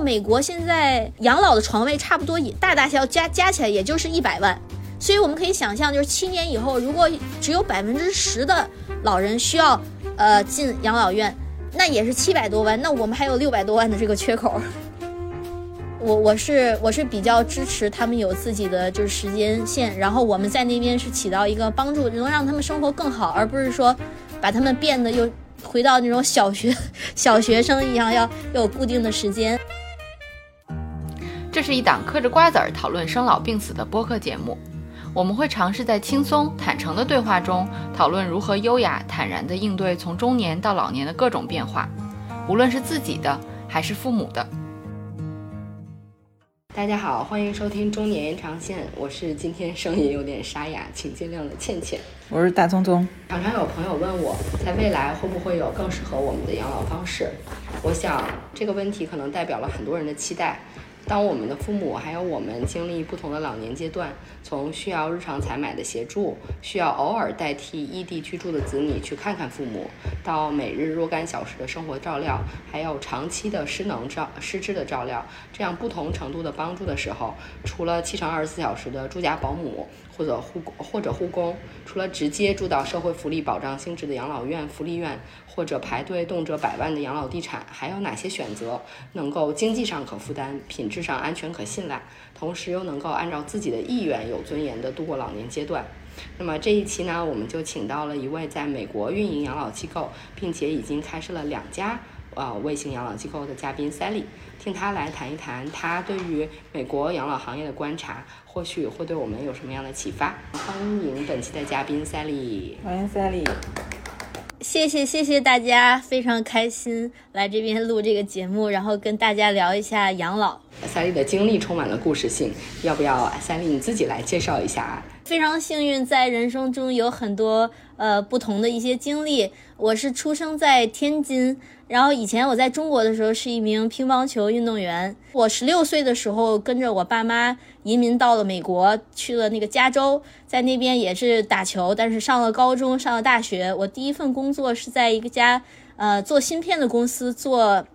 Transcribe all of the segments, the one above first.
美国现在养老的床位差不多也大大小加加起来也就是一百万，所以我们可以想象，就是七年以后，如果只有百分之十的老人需要呃进养老院，那也是七百多万，那我们还有六百多万的这个缺口。我我是我是比较支持他们有自己的就是时间线，然后我们在那边是起到一个帮助，能让他们生活更好，而不是说把他们变得又回到那种小学 小学生一样，要有固定的时间。这是一档嗑着瓜子儿讨论生老病死的播客节目，我们会尝试在轻松坦诚的对话中讨论如何优雅坦然地应对从中年到老年的各种变化，无论是自己的还是父母的。大家好，欢迎收听中年延长线，我是今天声音有点沙哑，请见谅的倩倩。我是大聪聪。常常有朋友问我，在未来会不会有更适合我们的养老方式？我想这个问题可能代表了很多人的期待。当我们的父母还有我们经历不同的老年阶段，从需要日常采买的协助，需要偶尔代替异地居住的子女去看看父母，到每日若干小时的生活照料，还有长期的失能照失智的照料，这样不同程度的帮助的时候，除了七乘二十四小时的住家保姆或者护或者护工，除了直接住到社会福利保障性质的养老院、福利院。或者排队动辄百万的养老地产，还有哪些选择能够经济上可负担、品质上安全可信赖，同时又能够按照自己的意愿有尊严地度过老年阶段？那么这一期呢，我们就请到了一位在美国运营养老机构，并且已经开设了两家呃卫星养老机构的嘉宾 Sally，听他来谈一谈他对于美国养老行业的观察，或许会对我们有什么样的启发？欢迎本期的嘉宾 Sally，欢迎 Sally。谢谢谢谢大家，非常开心来这边录这个节目，然后跟大家聊一下养老。三丽的经历充满了故事性，要不要三丽你自己来介绍一下？非常幸运，在人生中有很多呃不同的一些经历。我是出生在天津。然后以前我在中国的时候是一名乒乓球运动员。我十六岁的时候跟着我爸妈移民到了美国，去了那个加州，在那边也是打球。但是上了高中，上了大学，我第一份工作是在一家呃做芯片的公司做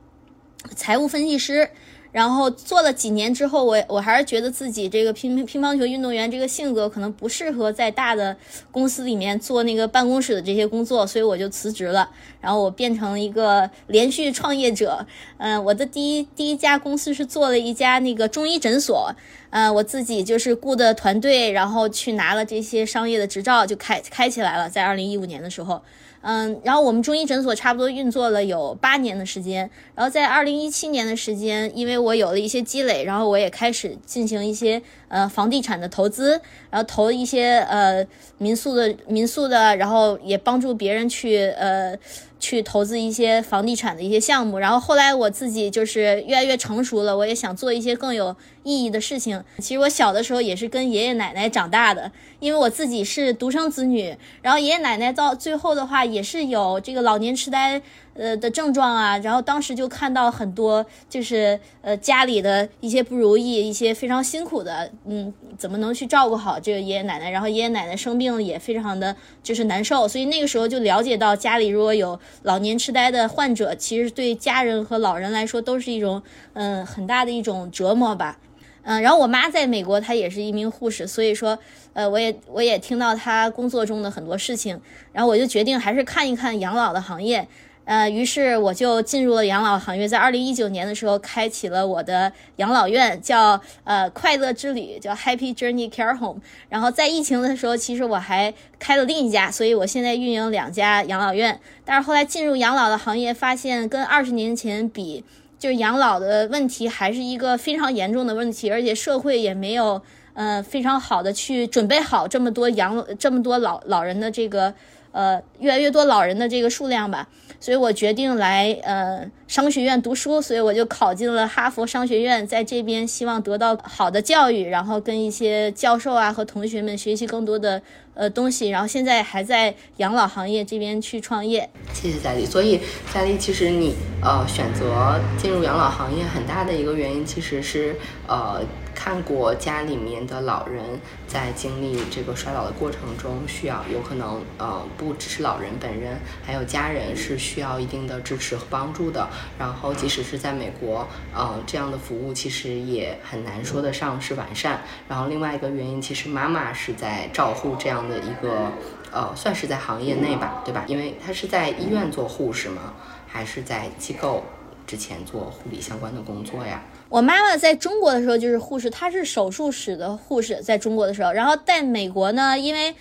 财务分析师。然后做了几年之后，我我还是觉得自己这个乒乒乓球运动员这个性格可能不适合在大的公司里面做那个办公室的这些工作，所以我就辞职了。然后我变成了一个连续创业者。嗯，我的第一第一家公司是做了一家那个中医诊所。嗯，我自己就是雇的团队，然后去拿了这些商业的执照，就开开起来了。在二零一五年的时候。嗯，然后我们中医诊所差不多运作了有八年的时间，然后在二零一七年的时间，因为我有了一些积累，然后我也开始进行一些呃房地产的投资，然后投一些呃民宿的民宿的，然后也帮助别人去呃。去投资一些房地产的一些项目，然后后来我自己就是越来越成熟了，我也想做一些更有意义的事情。其实我小的时候也是跟爷爷奶奶长大的，因为我自己是独生子女，然后爷爷奶奶到最后的话也是有这个老年痴呆。呃的症状啊，然后当时就看到很多，就是呃家里的一些不如意，一些非常辛苦的，嗯，怎么能去照顾好这个爷爷奶奶？然后爷爷奶奶生病也非常的就是难受，所以那个时候就了解到家里如果有老年痴呆的患者，其实对家人和老人来说都是一种嗯很大的一种折磨吧。嗯，然后我妈在美国，她也是一名护士，所以说呃我也我也听到她工作中的很多事情，然后我就决定还是看一看养老的行业。呃，于是我就进入了养老行业，在二零一九年的时候，开启了我的养老院，叫呃快乐之旅，叫 Happy Journey Care Home。然后在疫情的时候，其实我还开了另一家，所以我现在运营两家养老院。但是后来进入养老的行业，发现跟二十年前比，就是养老的问题还是一个非常严重的问题，而且社会也没有呃非常好的去准备好这么多养这么多老老人的这个呃越来越多老人的这个数量吧。所以我决定来呃商学院读书，所以我就考进了哈佛商学院，在这边希望得到好的教育，然后跟一些教授啊和同学们学习更多的呃东西，然后现在还在养老行业这边去创业。谢谢佳丽。所以佳丽，其实你呃选择进入养老行业很大的一个原因，其实是呃。看过家里面的老人在经历这个衰老的过程中，需要有可能呃不只是老人本人，还有家人是需要一定的支持和帮助的。然后即使是在美国，呃这样的服务其实也很难说得上是完善。然后另外一个原因，其实妈妈是在照护这样的一个呃算是在行业内吧，对吧？因为她是在医院做护士吗？还是在机构之前做护理相关的工作呀？我妈妈在中国的时候就是护士，她是手术室的护士，在中国的时候，然后在美国呢，因为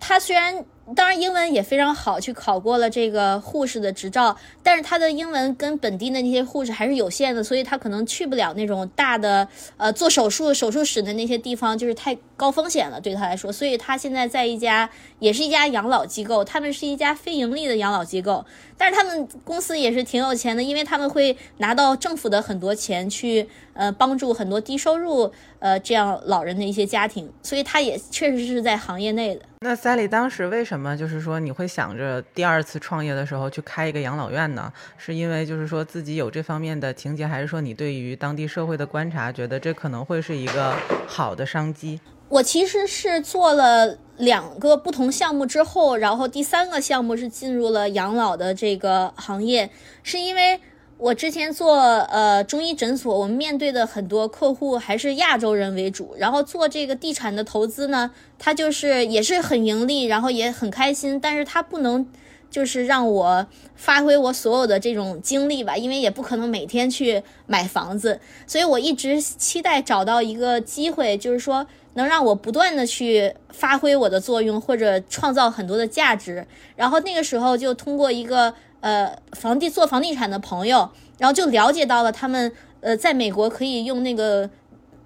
她虽然。当然，英文也非常好，去考过了这个护士的执照。但是他的英文跟本地的那些护士还是有限的，所以他可能去不了那种大的呃做手术手术室的那些地方，就是太高风险了对他来说。所以他现在在一家也是一家养老机构，他们是一家非盈利的养老机构，但是他们公司也是挺有钱的，因为他们会拿到政府的很多钱去呃帮助很多低收入呃这样老人的一些家庭，所以他也确实是在行业内的。那 Sally 当时为什么么就是说你会想着第二次创业的时候去开一个养老院呢？是因为就是说自己有这方面的情节，还是说你对于当地社会的观察，觉得这可能会是一个好的商机？我其实是做了两个不同项目之后，然后第三个项目是进入了养老的这个行业，是因为。我之前做呃中医诊所，我们面对的很多客户还是亚洲人为主。然后做这个地产的投资呢，它就是也是很盈利，然后也很开心，但是它不能就是让我发挥我所有的这种精力吧，因为也不可能每天去买房子。所以我一直期待找到一个机会，就是说能让我不断的去发挥我的作用，或者创造很多的价值。然后那个时候就通过一个。呃，房地做房地产的朋友，然后就了解到了他们呃，在美国可以用那个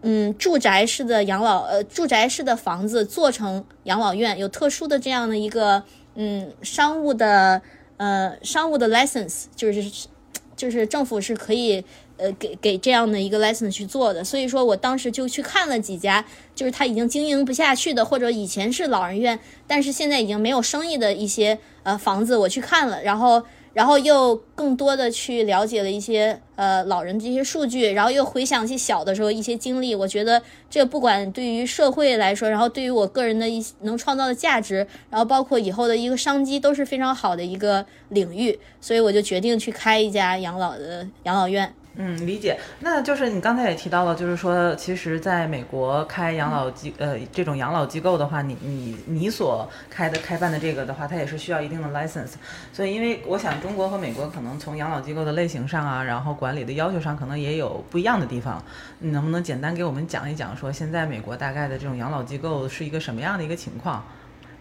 嗯住宅式的养老呃住宅式的房子做成养老院，有特殊的这样的一个嗯商务的呃商务的 license，就是就是政府是可以呃给给这样的一个 license 去做的。所以说我当时就去看了几家，就是他已经经营不下去的，或者以前是老人院，但是现在已经没有生意的一些呃房子，我去看了，然后。然后又更多的去了解了一些呃老人这些数据，然后又回想起小的时候一些经历，我觉得这不管对于社会来说，然后对于我个人的一能创造的价值，然后包括以后的一个商机，都是非常好的一个领域，所以我就决定去开一家养老的养老院。嗯，理解。那就是你刚才也提到了，就是说，其实在美国开养老机呃这种养老机构的话，你你你所开的开办的这个的话，它也是需要一定的 license。所以，因为我想中国和美国可能从养老机构的类型上啊，然后管理的要求上，可能也有不一样的地方。你能不能简单给我们讲一讲，说现在美国大概的这种养老机构是一个什么样的一个情况，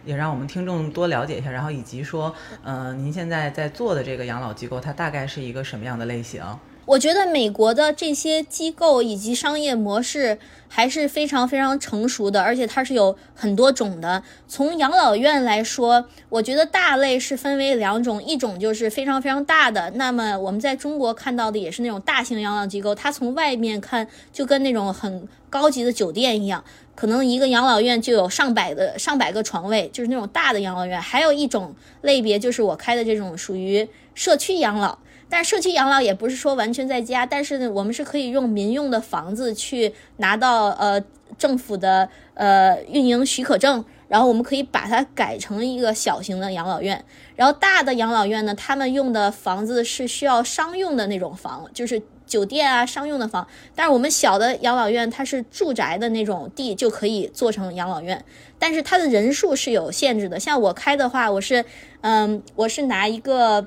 也让我们听众多了解一下。然后以及说，嗯，您现在在做的这个养老机构，它大概是一个什么样的类型？我觉得美国的这些机构以及商业模式还是非常非常成熟的，而且它是有很多种的。从养老院来说，我觉得大类是分为两种，一种就是非常非常大的，那么我们在中国看到的也是那种大型养老机构，它从外面看就跟那种很高级的酒店一样，可能一个养老院就有上百的上百个床位，就是那种大的养老院。还有一种类别就是我开的这种属于社区养老。但社区养老也不是说完全在家，但是呢，我们是可以用民用的房子去拿到呃政府的呃运营许可证，然后我们可以把它改成一个小型的养老院。然后大的养老院呢，他们用的房子是需要商用的那种房，就是酒店啊商用的房。但是我们小的养老院它是住宅的那种地就可以做成养老院，但是它的人数是有限制的。像我开的话，我是嗯我是拿一个。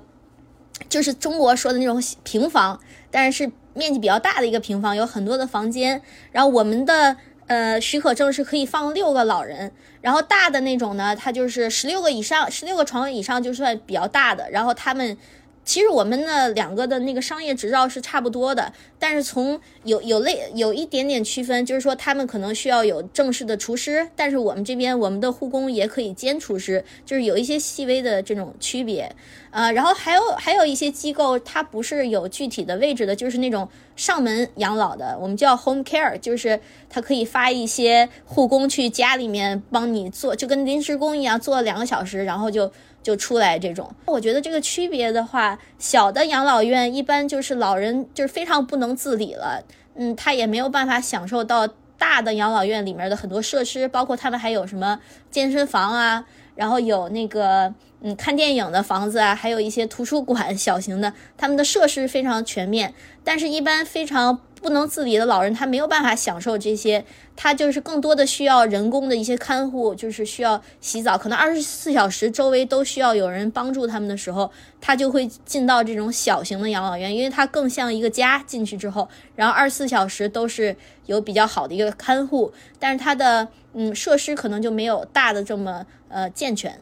就是中国说的那种平房，但是面积比较大的一个平房，有很多的房间。然后我们的呃许可证是可以放六个老人，然后大的那种呢，它就是十六个以上，十六个床位以上就算比较大的。然后他们其实我们的两个的那个商业执照是差不多的，但是从有有类有一点点区分，就是说他们可能需要有正式的厨师，但是我们这边我们的护工也可以兼厨师，就是有一些细微的这种区别。呃，然后还有还有一些机构，它不是有具体的位置的，就是那种上门养老的，我们叫 home care，就是它可以发一些护工去家里面帮你做，就跟临时工一样，做两个小时，然后就就出来这种。我觉得这个区别的话，小的养老院一般就是老人就是非常不能自理了，嗯，他也没有办法享受到大的养老院里面的很多设施，包括他们还有什么健身房啊。然后有那个嗯看电影的房子啊，还有一些图书馆 小型的，他们的设施非常全面。但是，一般非常不能自理的老人，他没有办法享受这些，他就是更多的需要人工的一些看护，就是需要洗澡，可能二十四小时周围都需要有人帮助他们的时候，他就会进到这种小型的养老院，因为它更像一个家。进去之后，然后二十四小时都是有比较好的一个看护，但是它的嗯设施可能就没有大的这么。呃，健全。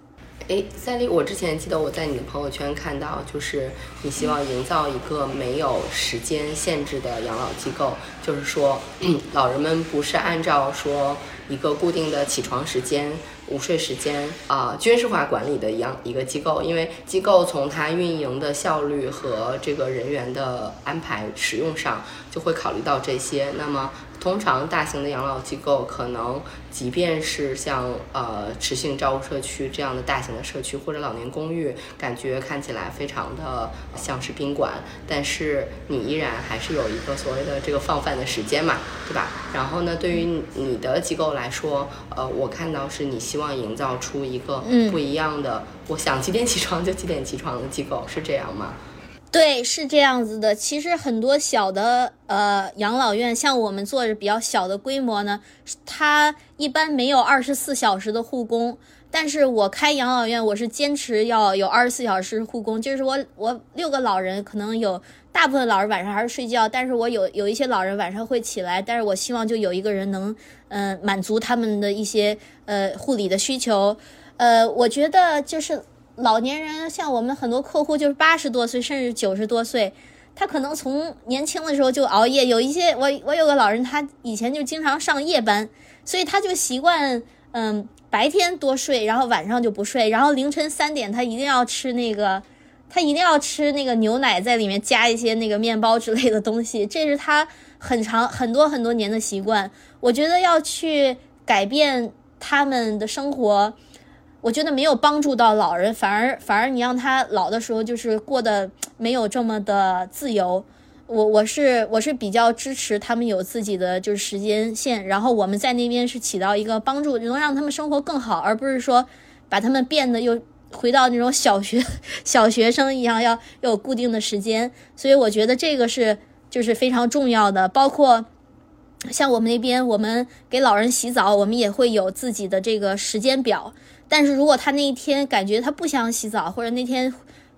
哎，赛丽，我之前记得我在你的朋友圈看到，就是你希望营造一个没有时间限制的养老机构，就是说，老人们不是按照说一个固定的起床时间。午睡时间啊，军事化管理的一样一个机构，因为机构从它运营的效率和这个人员的安排使用上，就会考虑到这些。那么，通常大型的养老机构可能，即便是像呃持性照顾社区这样的大型的社区或者老年公寓，感觉看起来非常的像是宾馆，但是你依然还是有一个所谓的这个放饭的时间嘛，对吧？然后呢，对于你的机构来说，呃，我看到是你希望营造出一个不一样的，我想几点起床就几点起床的机构，是这样吗？对，是这样子的。其实很多小的呃养老院，像我们做着比较小的规模呢，它一般没有二十四小时的护工。但是我开养老院，我是坚持要有二十四小时护工，就是我我六个老人可能有。大部分老人晚上还是睡觉，但是我有有一些老人晚上会起来，但是我希望就有一个人能，嗯，满足他们的一些呃护理的需求，呃，我觉得就是老年人，像我们很多客户就是八十多岁甚至九十多岁，他可能从年轻的时候就熬夜，有一些我我有个老人，他以前就经常上夜班，所以他就习惯嗯白天多睡，然后晚上就不睡，然后凌晨三点他一定要吃那个。他一定要吃那个牛奶，在里面加一些那个面包之类的东西，这是他很长很多很多年的习惯。我觉得要去改变他们的生活，我觉得没有帮助到老人，反而反而你让他老的时候就是过得没有这么的自由。我我是我是比较支持他们有自己的就是时间线，然后我们在那边是起到一个帮助，能让他们生活更好，而不是说把他们变得又。回到那种小学小学生一样，要有固定的时间，所以我觉得这个是就是非常重要的。包括像我们那边，我们给老人洗澡，我们也会有自己的这个时间表。但是如果他那一天感觉他不想洗澡，或者那天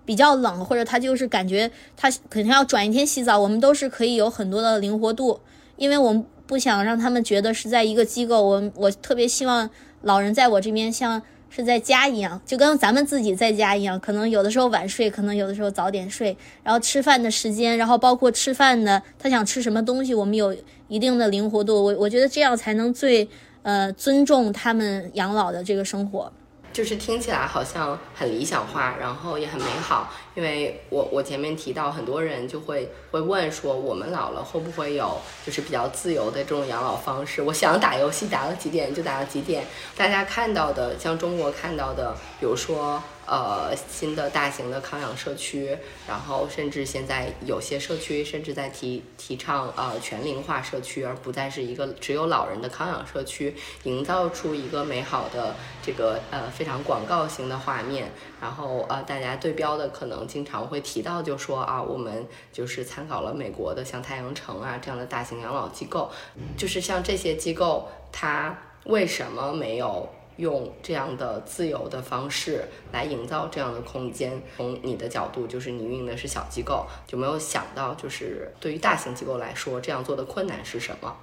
比较冷，或者他就是感觉他肯定要转一天洗澡，我们都是可以有很多的灵活度，因为我们不想让他们觉得是在一个机构。我我特别希望老人在我这边像。是在家一样，就跟咱们自己在家一样，可能有的时候晚睡，可能有的时候早点睡，然后吃饭的时间，然后包括吃饭的他想吃什么东西，我们有一定的灵活度。我我觉得这样才能最呃尊重他们养老的这个生活。就是听起来好像很理想化，然后也很美好。因为我我前面提到，很多人就会会问说，我们老了会不会有就是比较自由的这种养老方式？我想打游戏打到几点就打到几点。大家看到的，像中国看到的，比如说。呃，新的大型的康养社区，然后甚至现在有些社区甚至在提提倡呃全龄化社区，而不再是一个只有老人的康养社区，营造出一个美好的这个呃非常广告型的画面。然后呃，大家对标的可能经常会提到，就说啊，我们就是参考了美国的像太阳城啊这样的大型养老机构，就是像这些机构，它为什么没有？用这样的自由的方式来营造这样的空间。从你的角度，就是你运营的是小机构，就没有想到，就是对于大型机构来说，这样做的困难是什么？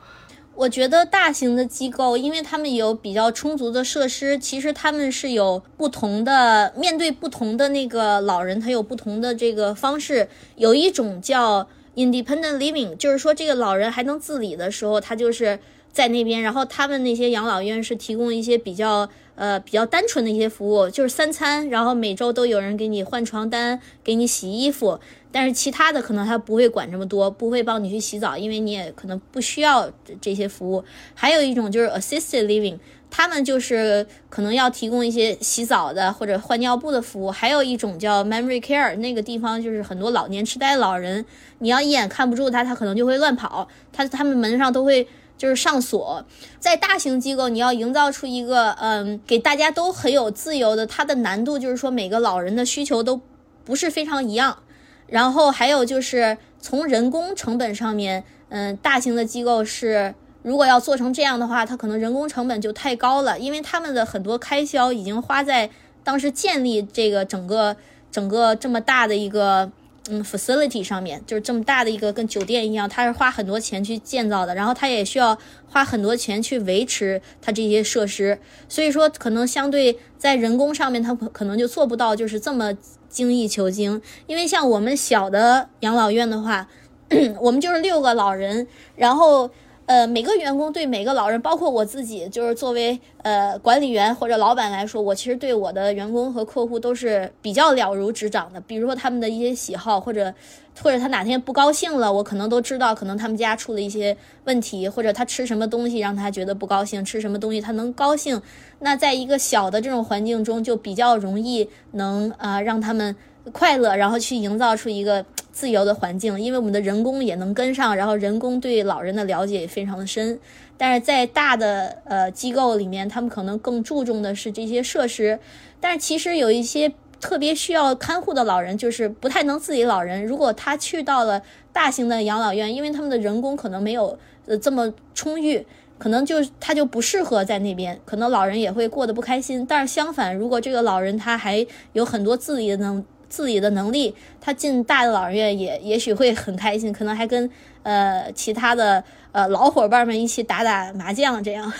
我觉得大型的机构，因为他们有比较充足的设施，其实他们是有不同的面对不同的那个老人，他有不同的这个方式。有一种叫 independent living，就是说这个老人还能自理的时候，他就是在那边。然后他们那些养老院是提供一些比较呃比较单纯的一些服务，就是三餐，然后每周都有人给你换床单，给你洗衣服。但是其他的可能他不会管这么多，不会帮你去洗澡，因为你也可能不需要这些服务。还有一种就是 assisted living，他们就是可能要提供一些洗澡的或者换尿布的服务。还有一种叫 memory care，那个地方就是很多老年痴呆老人，你要一眼看不住他，他可能就会乱跑，他他们门上都会就是上锁。在大型机构，你要营造出一个嗯给大家都很有自由的，它的难度就是说每个老人的需求都不是非常一样。然后还有就是从人工成本上面，嗯，大型的机构是如果要做成这样的话，它可能人工成本就太高了，因为他们的很多开销已经花在当时建立这个整个整个这么大的一个嗯 facility 上面，就是这么大的一个跟酒店一样，它是花很多钱去建造的，然后它也需要花很多钱去维持它这些设施，所以说可能相对在人工上面，它可能就做不到就是这么。精益求精，因为像我们小的养老院的话，我们就是六个老人，然后呃每个员工对每个老人，包括我自己，就是作为呃管理员或者老板来说，我其实对我的员工和客户都是比较了如指掌的。比如说他们的一些喜好，或者或者他哪天不高兴了，我可能都知道，可能他们家出了一些问题，或者他吃什么东西让他觉得不高兴，吃什么东西他能高兴。那在一个小的这种环境中，就比较容易能啊让他们快乐，然后去营造出一个 自由的环境。因为我们的人工也能跟上，然后人工对老人的了解也非常的深。但是在大的呃机构里面，他们可能更注重的是这些设施。但是其实有一些特别需要看护的老人，就是不太能自理老人。如果他去到了大型的养老院，因为他们的人工可能没有呃这么充裕。可能就他就不适合在那边，可能老人也会过得不开心。但是相反，如果这个老人他还有很多自理的能自己的能力，他进大的老人院也也许会很开心，可能还跟呃其他的。呃，老伙伴们一起打打麻将，这样。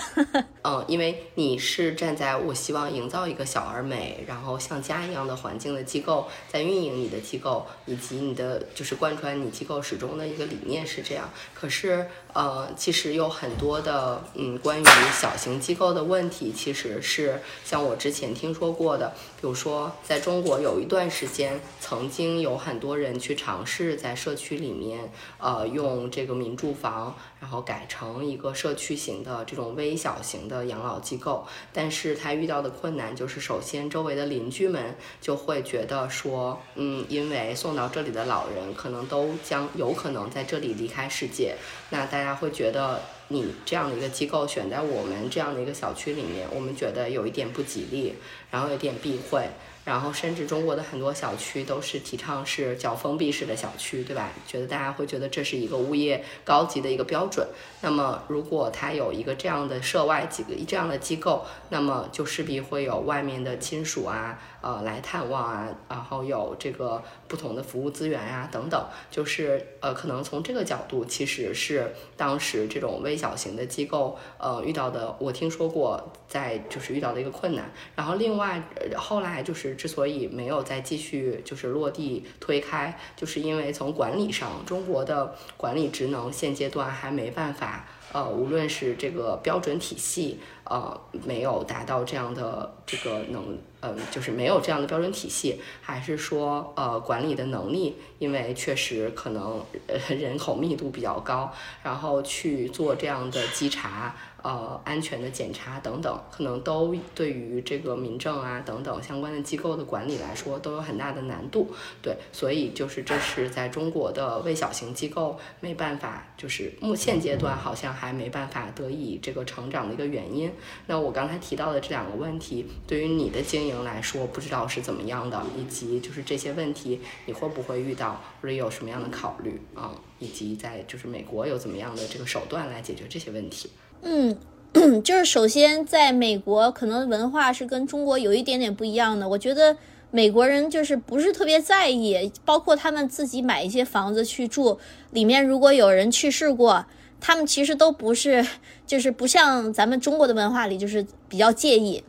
嗯，因为你是站在我希望营造一个小而美，然后像家一样的环境的机构，在运营你的机构，以及你的就是贯穿你机构始终的一个理念是这样。可是，呃，其实有很多的，嗯，关于小型机构的问题，其实是像我之前听说过的，比如说，在中国有一段时间，曾经有很多人去尝试在社区里面，呃，用这个民住房。然后改成一个社区型的这种微小型的养老机构，但是他遇到的困难就是，首先周围的邻居们就会觉得说，嗯，因为送到这里的老人可能都将有可能在这里离开世界，那大家会觉得你这样的一个机构选在我们这样的一个小区里面，我们觉得有一点不吉利，然后有点避讳。然后，甚至中国的很多小区都是提倡是叫封闭式的小区，对吧？觉得大家会觉得这是一个物业高级的一个标准。那么，如果它有一个这样的涉外几个这样的机构，那么就势必会有外面的亲属啊。呃，来探望啊，然后有这个不同的服务资源呀，等等，就是呃，可能从这个角度，其实是当时这种微小型的机构呃遇到的，我听说过在就是遇到的一个困难。然后另外后来就是之所以没有再继续就是落地推开，就是因为从管理上，中国的管理职能现阶段还没办法。呃，无论是这个标准体系，呃，没有达到这样的这个能，嗯，就是没有这样的标准体系，还是说，呃，管理的能力，因为确实可能人口密度比较高，然后去做这样的稽查。呃，安全的检查等等，可能都对于这个民政啊等等相关的机构的管理来说都有很大的难度。对，所以就是这是在中国的微小型机构没办法，就是目现阶段好像还没办法得以这个成长的一个原因。那我刚才提到的这两个问题，对于你的经营来说，不知道是怎么样的，以及就是这些问题你会不会遇到，或者有什么样的考虑啊，以及在就是美国有怎么样的这个手段来解决这些问题。嗯，就是首先在美国，可能文化是跟中国有一点点不一样的。我觉得美国人就是不是特别在意，包括他们自己买一些房子去住，里面如果有人去世过，他们其实都不是，就是不像咱们中国的文化里，就是比较介意。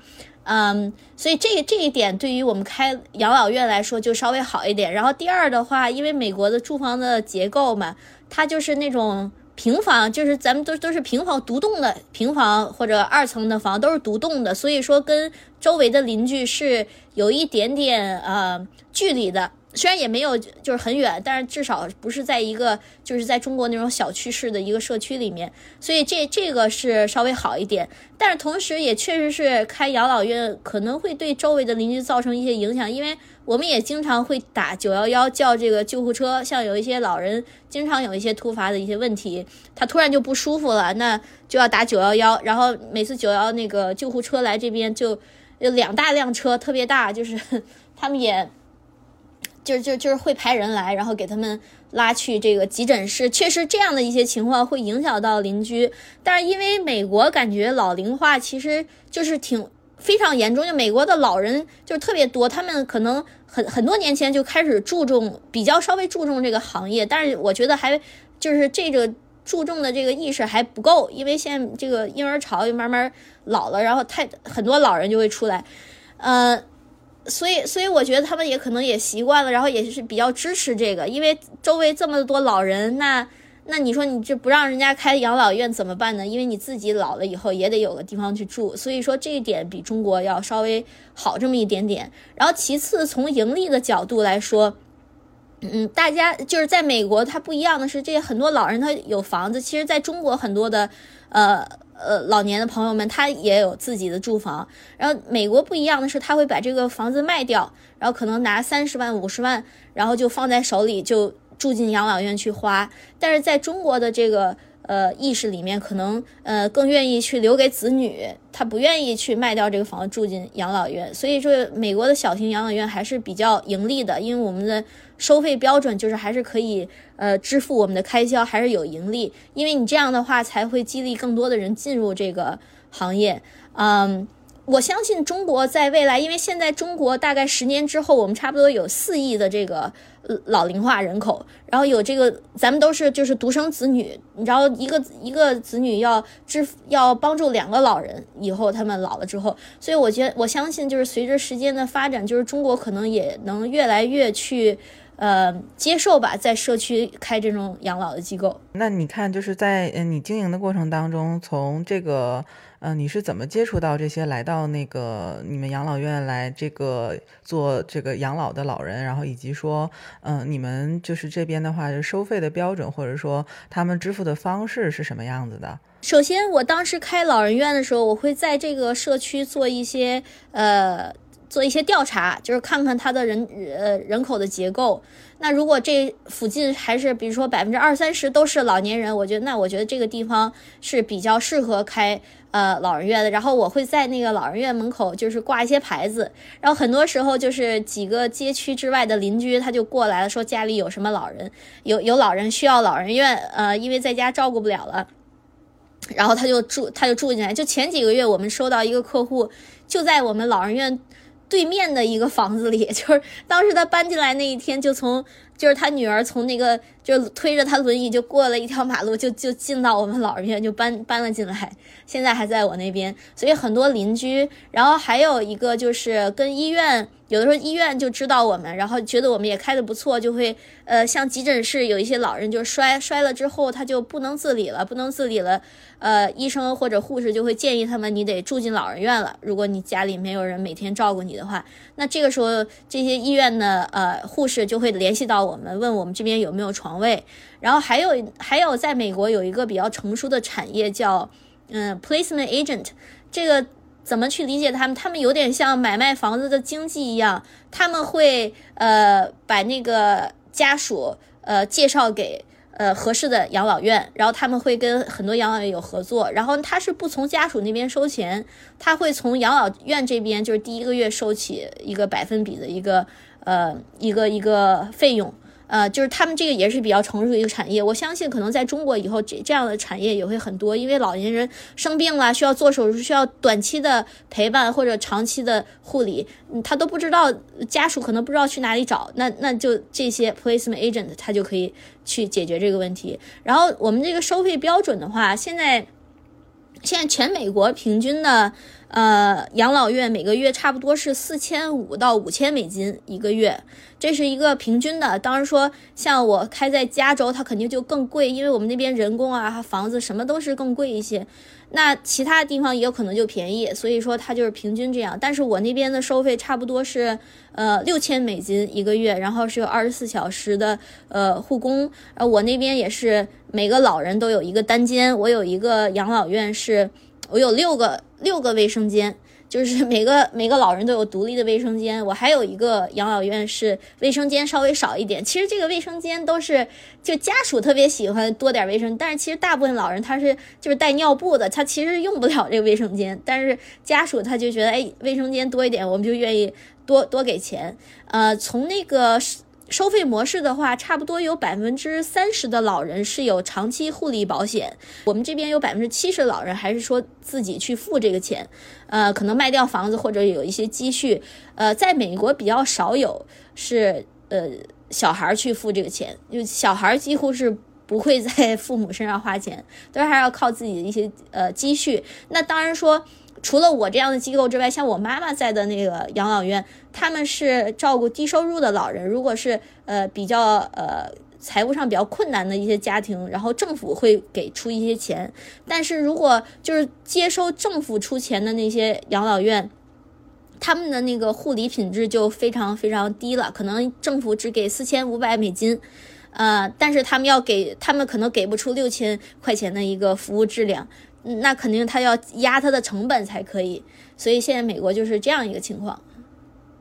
嗯，所以这这一点对于我们开养老院来说就稍微好一点。然后第二的话，因为美国的住房的结构嘛，它就是那种平房，就是咱们都都是平房独栋的平房或者二层的房都是独栋的，所以说跟周围的邻居是有一点点呃距离的。虽然也没有就是很远，但是至少不是在一个就是在中国那种小区式的一个社区里面，所以这这个是稍微好一点。但是同时也确实是开养老院可能会对周围的邻居造成一些影响，因为我们也经常会打九幺幺叫这个救护车，像有一些老人经常有一些突发的一些问题，他突然就不舒服了，那就要打九幺幺，然后每次九幺那个救护车来这边就有两大辆车，特别大，就是他们也。就就就是会派人来，然后给他们拉去这个急诊室。确实，这样的一些情况会影响到邻居。但是因为美国感觉老龄化其实就是挺非常严重，就美国的老人就是特别多，他们可能很很多年前就开始注重比较稍微注重这个行业，但是我觉得还就是这个注重的这个意识还不够，因为现在这个婴儿潮又慢慢老了，然后太很多老人就会出来，呃。所以，所以我觉得他们也可能也习惯了，然后也是比较支持这个，因为周围这么多老人，那那你说你这不让人家开养老院怎么办呢？因为你自己老了以后也得有个地方去住，所以说这一点比中国要稍微好这么一点点。然后其次，从盈利的角度来说，嗯，大家就是在美国，它不一样的是，这些很多老人他有房子，其实在中国很多的，呃。呃，老年的朋友们，他也有自己的住房。然后美国不一样的是，他会把这个房子卖掉，然后可能拿三十万、五十万，然后就放在手里，就住进养老院去花。但是在中国的这个呃意识里面，可能呃更愿意去留给子女，他不愿意去卖掉这个房子住进养老院。所以说，美国的小型养老院还是比较盈利的，因为我们的。收费标准就是还是可以，呃，支付我们的开销，还是有盈利，因为你这样的话才会激励更多的人进入这个行业。嗯，我相信中国在未来，因为现在中国大概十年之后，我们差不多有四亿的这个老龄化人口，然后有这个咱们都是就是独生子女，然后一个一个子女要支要帮助两个老人，以后他们老了之后，所以我觉得我相信就是随着时间的发展，就是中国可能也能越来越去。呃，接受吧，在社区开这种养老的机构。那你看，就是在嗯你经营的过程当中，从这个嗯你是怎么接触到这些来到那个你们养老院来这个做这个养老的老人，然后以及说嗯你们就是这边的话，收费的标准或者说他们支付的方式是什么样子的？首先，我当时开老人院的时候，我会在这个社区做一些呃。做一些调查，就是看看他的人呃人口的结构。那如果这附近还是比如说百分之二三十都是老年人，我觉得那我觉得这个地方是比较适合开呃老人院的。然后我会在那个老人院门口就是挂一些牌子，然后很多时候就是几个街区之外的邻居他就过来了，说家里有什么老人，有有老人需要老人院，呃，因为在家照顾不了了，然后他就住他就住进来。就前几个月我们收到一个客户，就在我们老人院。对面的一个房子里，就是当时他搬进来那一天，就从就是他女儿从那个就是推着他轮椅就过了一条马路，就就进到我们老人院，就搬搬了进来，现在还在我那边。所以很多邻居，然后还有一个就是跟医院。有的时候医院就知道我们，然后觉得我们也开的不错，就会呃，像急诊室有一些老人就摔摔了之后，他就不能自理了，不能自理了，呃，医生或者护士就会建议他们，你得住进老人院了。如果你家里没有人每天照顾你的话，那这个时候这些医院的呃护士就会联系到我们，问我们这边有没有床位。然后还有还有，在美国有一个比较成熟的产业叫嗯 placement agent，这个。怎么去理解他们？他们有点像买卖房子的经纪一样，他们会呃把那个家属呃介绍给呃合适的养老院，然后他们会跟很多养老院有合作，然后他是不从家属那边收钱，他会从养老院这边就是第一个月收起一个百分比的一个呃一个一个费用。呃，就是他们这个也是比较成熟的一个产业。我相信可能在中国以后这这样的产业也会很多，因为老年人生病了需要做手术，需要短期的陪伴或者长期的护理，他都不知道家属可能不知道去哪里找，那那就这些 placement agent 他就可以去解决这个问题。然后我们这个收费标准的话，现在现在全美国平均的。呃，养老院每个月差不多是四千五到五千美金一个月，这是一个平均的。当然说，像我开在加州，它肯定就更贵，因为我们那边人工啊、房子什么都是更贵一些。那其他地方也有可能就便宜，所以说它就是平均这样。但是我那边的收费差不多是呃六千美金一个月，然后是有二十四小时的呃护工。呃，我那边也是每个老人都有一个单间，我有一个养老院是。我有六个六个卫生间，就是每个每个老人都有独立的卫生间。我还有一个养老院是卫生间稍微少一点。其实这个卫生间都是就家属特别喜欢多点卫生，但是其实大部分老人他是就是带尿布的，他其实用不了这个卫生间。但是家属他就觉得，哎，卫生间多一点，我们就愿意多多给钱。呃，从那个。收费模式的话，差不多有百分之三十的老人是有长期护理保险，我们这边有百分之七十老人还是说自己去付这个钱，呃，可能卖掉房子或者有一些积蓄，呃，在美国比较少有是呃小孩去付这个钱，就小孩几乎是不会在父母身上花钱，都还要靠自己的一些呃积蓄。那当然说。除了我这样的机构之外，像我妈妈在的那个养老院，他们是照顾低收入的老人。如果是呃比较呃财务上比较困难的一些家庭，然后政府会给出一些钱。但是如果就是接收政府出钱的那些养老院，他们的那个护理品质就非常非常低了，可能政府只给四千五百美金，呃，但是他们要给他们可能给不出六千块钱的一个服务质量。那肯定他要压他的成本才可以，所以现在美国就是这样一个情况。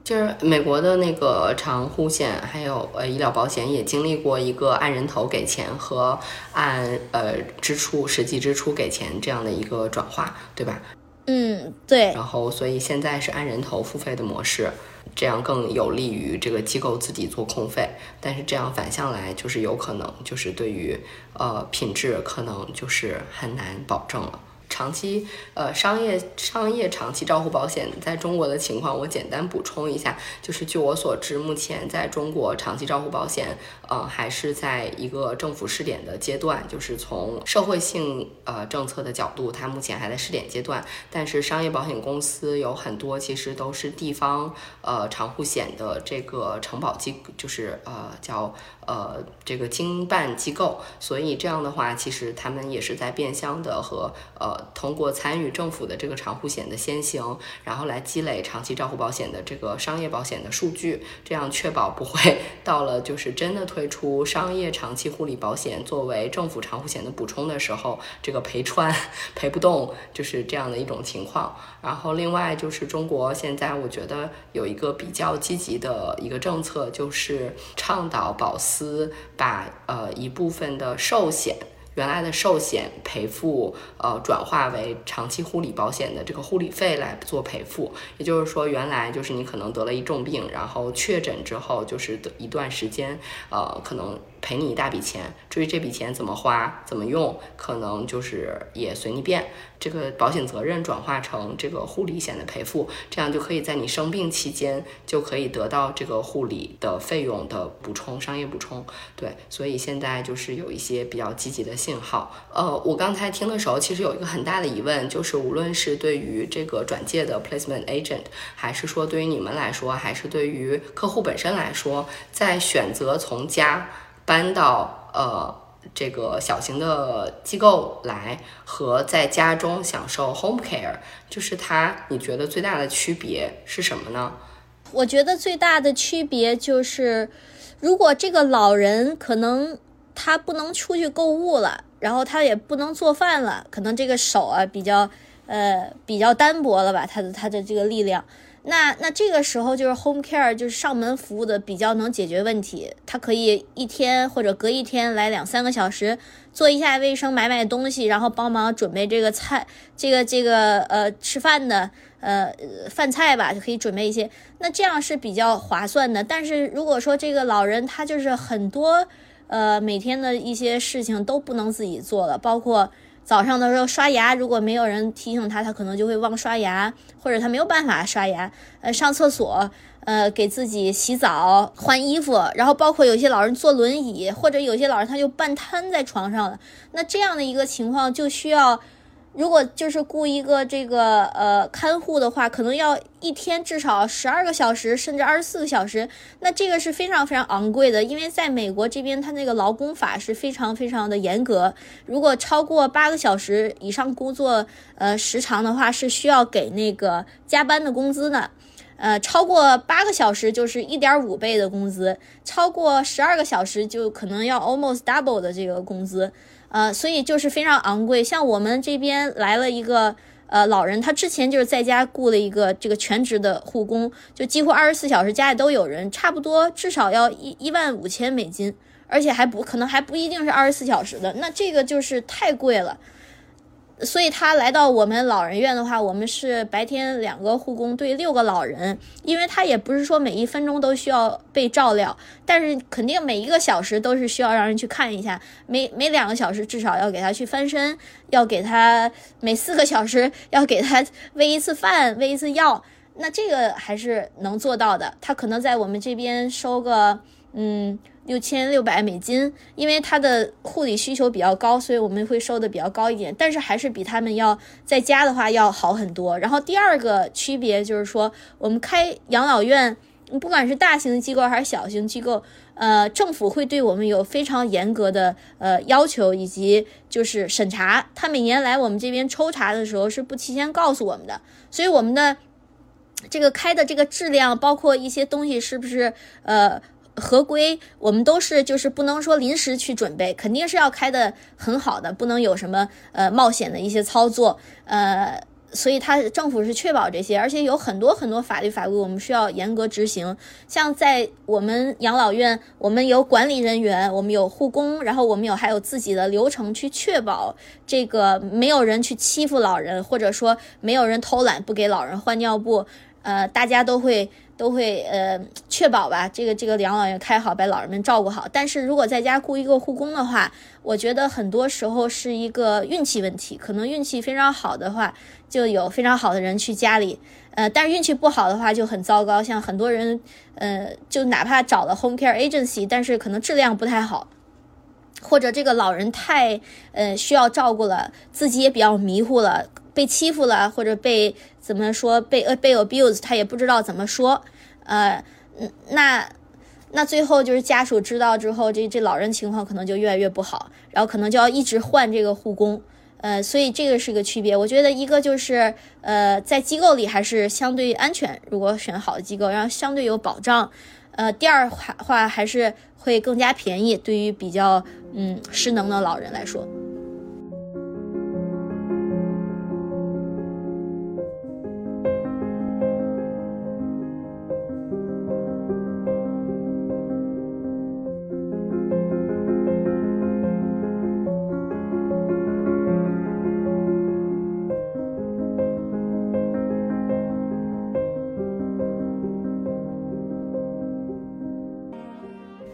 就是美国的那个长护险还有呃医疗保险也经历过一个按人头给钱和按呃支出实际支出给钱这样的一个转化，对吧？嗯，对。然后所以现在是按人头付费的模式。这样更有利于这个机构自己做控费，但是这样反向来就是有可能就是对于呃品质可能就是很难保证了。长期呃商业商业长期照护保险在中国的情况，我简单补充一下，就是据我所知，目前在中国长期照护保险呃还是在一个政府试点的阶段，就是从社会性呃政策的角度，它目前还在试点阶段。但是商业保险公司有很多其实都是地方呃长护险的这个承保机，就是呃叫。呃，这个经办机构，所以这样的话，其实他们也是在变相的和呃，通过参与政府的这个长护险的先行，然后来积累长期照护保险的这个商业保险的数据，这样确保不会 到了就是真的推出商业长期护理保险作为政府长护险的补充的时候，这个赔穿 赔不动，就是这样的一种情况。然后另外就是中国现在我觉得有一个比较积极的一个政策，就是倡导保。司把呃一部分的寿险，原来的寿险赔付，呃转化为长期护理保险的这个护理费来做赔付。也就是说，原来就是你可能得了一重病，然后确诊之后，就是一段时间，呃可能。赔你一大笔钱，至于这笔钱怎么花、怎么用，可能就是也随你便。这个保险责任转化成这个护理险的赔付，这样就可以在你生病期间就可以得到这个护理的费用的补充、商业补充。对，所以现在就是有一些比较积极的信号。呃，我刚才听的时候，其实有一个很大的疑问，就是无论是对于这个转介的 placement agent，还是说对于你们来说，还是对于客户本身来说，在选择从家。搬到呃这个小型的机构来和在家中享受 home care，就是它你觉得最大的区别是什么呢？我觉得最大的区别就是，如果这个老人可能他不能出去购物了，然后他也不能做饭了，可能这个手啊比较呃比较单薄了吧，他的他的这个力量。那那这个时候就是 home care 就是上门服务的比较能解决问题，他可以一天或者隔一天来两三个小时做一下卫生，买买东西，然后帮忙准备这个菜，这个这个呃吃饭的呃饭菜吧，就可以准备一些。那这样是比较划算的。但是如果说这个老人他就是很多呃每天的一些事情都不能自己做了，包括。早上的时候刷牙，如果没有人提醒他，他可能就会忘刷牙，或者他没有办法刷牙。呃，上厕所，呃，给自己洗澡、换衣服，然后包括有些老人坐轮椅，或者有些老人他就半瘫在床上了。那这样的一个情况就需要。如果就是雇一个这个呃看护的话，可能要一天至少十二个小时，甚至二十四个小时。那这个是非常非常昂贵的，因为在美国这边，它那个劳工法是非常非常的严格。如果超过八个小时以上工作呃时长的话，是需要给那个加班的工资的。呃，超过八个小时就是一点五倍的工资，超过十二个小时就可能要 almost double 的这个工资。呃，所以就是非常昂贵。像我们这边来了一个呃老人，他之前就是在家雇了一个这个全职的护工，就几乎二十四小时家里都有人，差不多至少要一一万五千美金，而且还不可能还不一定是二十四小时的，那这个就是太贵了。所以他来到我们老人院的话，我们是白天两个护工对六个老人，因为他也不是说每一分钟都需要被照料，但是肯定每一个小时都是需要让人去看一下，每每两个小时至少要给他去翻身，要给他每四个小时要给他喂一次饭，喂一次药，那这个还是能做到的。他可能在我们这边收个嗯。六千六百美金，因为他的护理需求比较高，所以我们会收的比较高一点，但是还是比他们要在家的话要好很多。然后第二个区别就是说，我们开养老院，不管是大型机构还是小型机构，呃，政府会对我们有非常严格的呃要求以及就是审查。他每年来我们这边抽查的时候是不提前告诉我们的，所以我们的这个开的这个质量，包括一些东西是不是呃。合规，我们都是就是不能说临时去准备，肯定是要开的很好的，不能有什么呃冒险的一些操作，呃，所以它政府是确保这些，而且有很多很多法律法规我们需要严格执行。像在我们养老院，我们有管理人员，我们有护工，然后我们有还有自己的流程去确保这个没有人去欺负老人，或者说没有人偷懒不给老人换尿布，呃，大家都会。都会呃确保吧，这个这个养老院开好，把老人们照顾好。但是如果在家雇一个护工的话，我觉得很多时候是一个运气问题。可能运气非常好的话，就有非常好的人去家里，呃，但是运气不好的话就很糟糕。像很多人，呃，就哪怕找了 home care agency，但是可能质量不太好，或者这个老人太呃需要照顾了，自己也比较迷糊了。被欺负了，或者被怎么说被呃被 abuse，他也不知道怎么说，呃，那那最后就是家属知道之后，这这老人情况可能就越来越不好，然后可能就要一直换这个护工，呃，所以这个是个区别。我觉得一个就是呃在机构里还是相对安全，如果选好的机构，然后相对有保障，呃，第二话话还是会更加便宜，对于比较嗯失能的老人来说。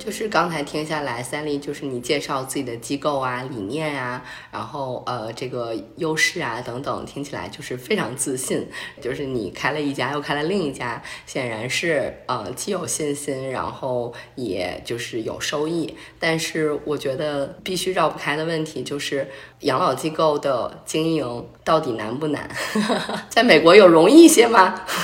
就是刚才听下来，三丽就是你介绍自己的机构啊、理念啊，然后呃这个优势啊等等，听起来就是非常自信。就是你开了一家又开了另一家，显然是呃既有信心，然后也就是有收益。但是我觉得必须绕不开的问题就是养老机构的经营到底难不难？在美国有容易一些吗？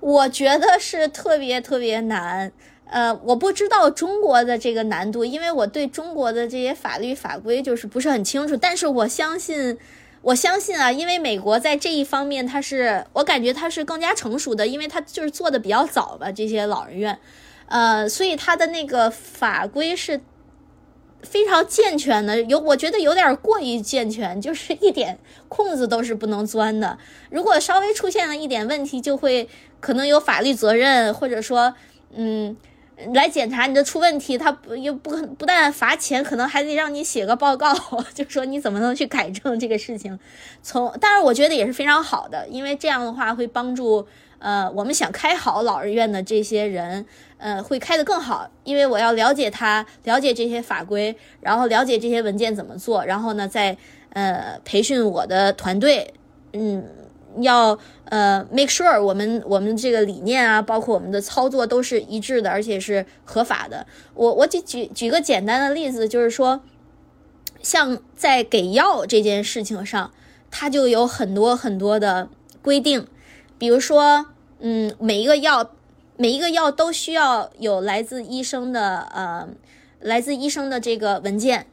我觉得是特别特别难。呃，我不知道中国的这个难度，因为我对中国的这些法律法规就是不是很清楚。但是我相信，我相信啊，因为美国在这一方面，它是我感觉它是更加成熟的，因为它就是做的比较早吧，这些老人院，呃，所以它的那个法规是非常健全的，有我觉得有点过于健全，就是一点空子都是不能钻的。如果稍微出现了一点问题，就会可能有法律责任，或者说，嗯。来检查你的出问题，他不又不不但罚钱，可能还得让你写个报告，就说你怎么能去改正这个事情。从当然，我觉得也是非常好的，因为这样的话会帮助呃我们想开好老人院的这些人，呃会开得更好。因为我要了解他，了解这些法规，然后了解这些文件怎么做，然后呢再呃培训我的团队，嗯。要呃，make sure 我们我们这个理念啊，包括我们的操作都是一致的，而且是合法的。我我举举举个简单的例子，就是说，像在给药这件事情上，它就有很多很多的规定，比如说，嗯，每一个药每一个药都需要有来自医生的呃，来自医生的这个文件。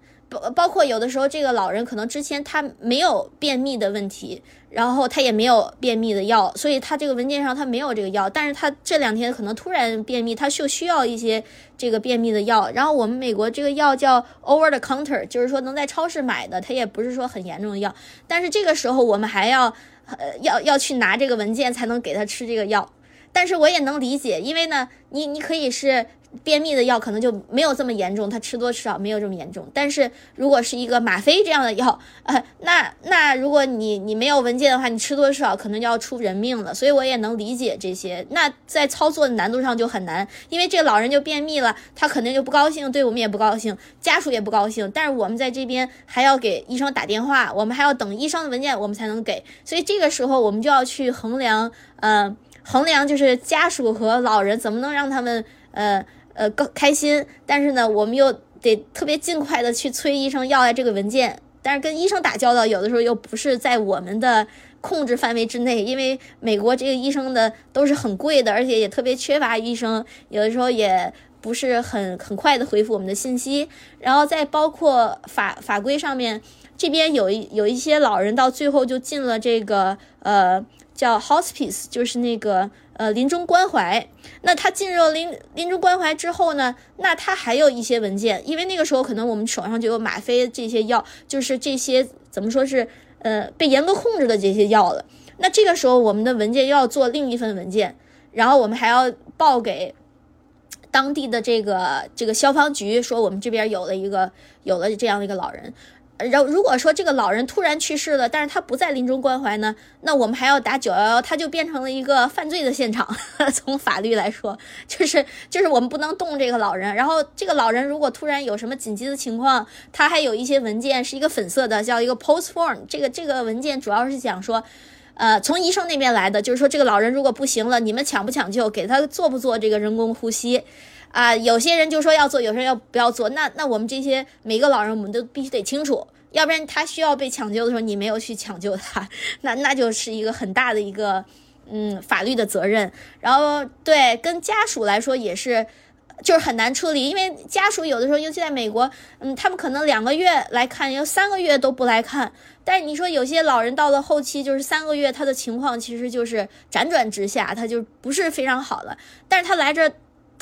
包括有的时候，这个老人可能之前他没有便秘的问题，然后他也没有便秘的药，所以他这个文件上他没有这个药。但是他这两天可能突然便秘，他就需要一些这个便秘的药。然后我们美国这个药叫 over the counter，就是说能在超市买的，它也不是说很严重的药。但是这个时候我们还要呃要要去拿这个文件才能给他吃这个药。但是我也能理解，因为呢，你你可以是。便秘的药可能就没有这么严重，他吃多吃少没有这么严重。但是如果是一个吗啡这样的药，呃，那那如果你你没有文件的话，你吃多吃少可能就要出人命了。所以我也能理解这些。那在操作的难度上就很难，因为这个老人就便秘了，他肯定就不高兴，对我们也不高兴，家属也不高兴。但是我们在这边还要给医生打电话，我们还要等医生的文件，我们才能给。所以这个时候我们就要去衡量，呃，衡量就是家属和老人怎么能让他们，呃。呃，高开心，但是呢，我们又得特别尽快的去催医生要来这个文件。但是跟医生打交道，有的时候又不是在我们的控制范围之内，因为美国这个医生的都是很贵的，而且也特别缺乏医生，有的时候也不是很很快的回复我们的信息。然后再包括法法规上面，这边有一有一些老人到最后就进了这个呃叫 hospice，就是那个。呃，临终关怀，那他进入临临终关怀之后呢？那他还有一些文件，因为那个时候可能我们手上就有吗啡这些药，就是这些怎么说是呃被严格控制的这些药了。那这个时候我们的文件又要做另一份文件，然后我们还要报给当地的这个这个消防局，说我们这边有了一个有了这样的一个老人。然后如果说这个老人突然去世了，但是他不在临终关怀呢，那我们还要打九幺幺，他就变成了一个犯罪的现场。从法律来说，就是就是我们不能动这个老人。然后这个老人如果突然有什么紧急的情况，他还有一些文件是一个粉色的，叫一个 post form。这个这个文件主要是讲说，呃，从医生那边来的，就是说这个老人如果不行了，你们抢不抢救，给他做不做这个人工呼吸？啊，有些人就说要做，有些人要不要做。那那我们这些每个老人，我们都必须得清楚，要不然他需要被抢救的时候，你没有去抢救他，那那就是一个很大的一个嗯法律的责任。然后对跟家属来说也是，就是很难处理，因为家属有的时候，尤其在美国，嗯，他们可能两个月来看，要三个月都不来看。但是你说有些老人到了后期，就是三个月，他的情况其实就是辗转直下，他就不是非常好了。但是他来这。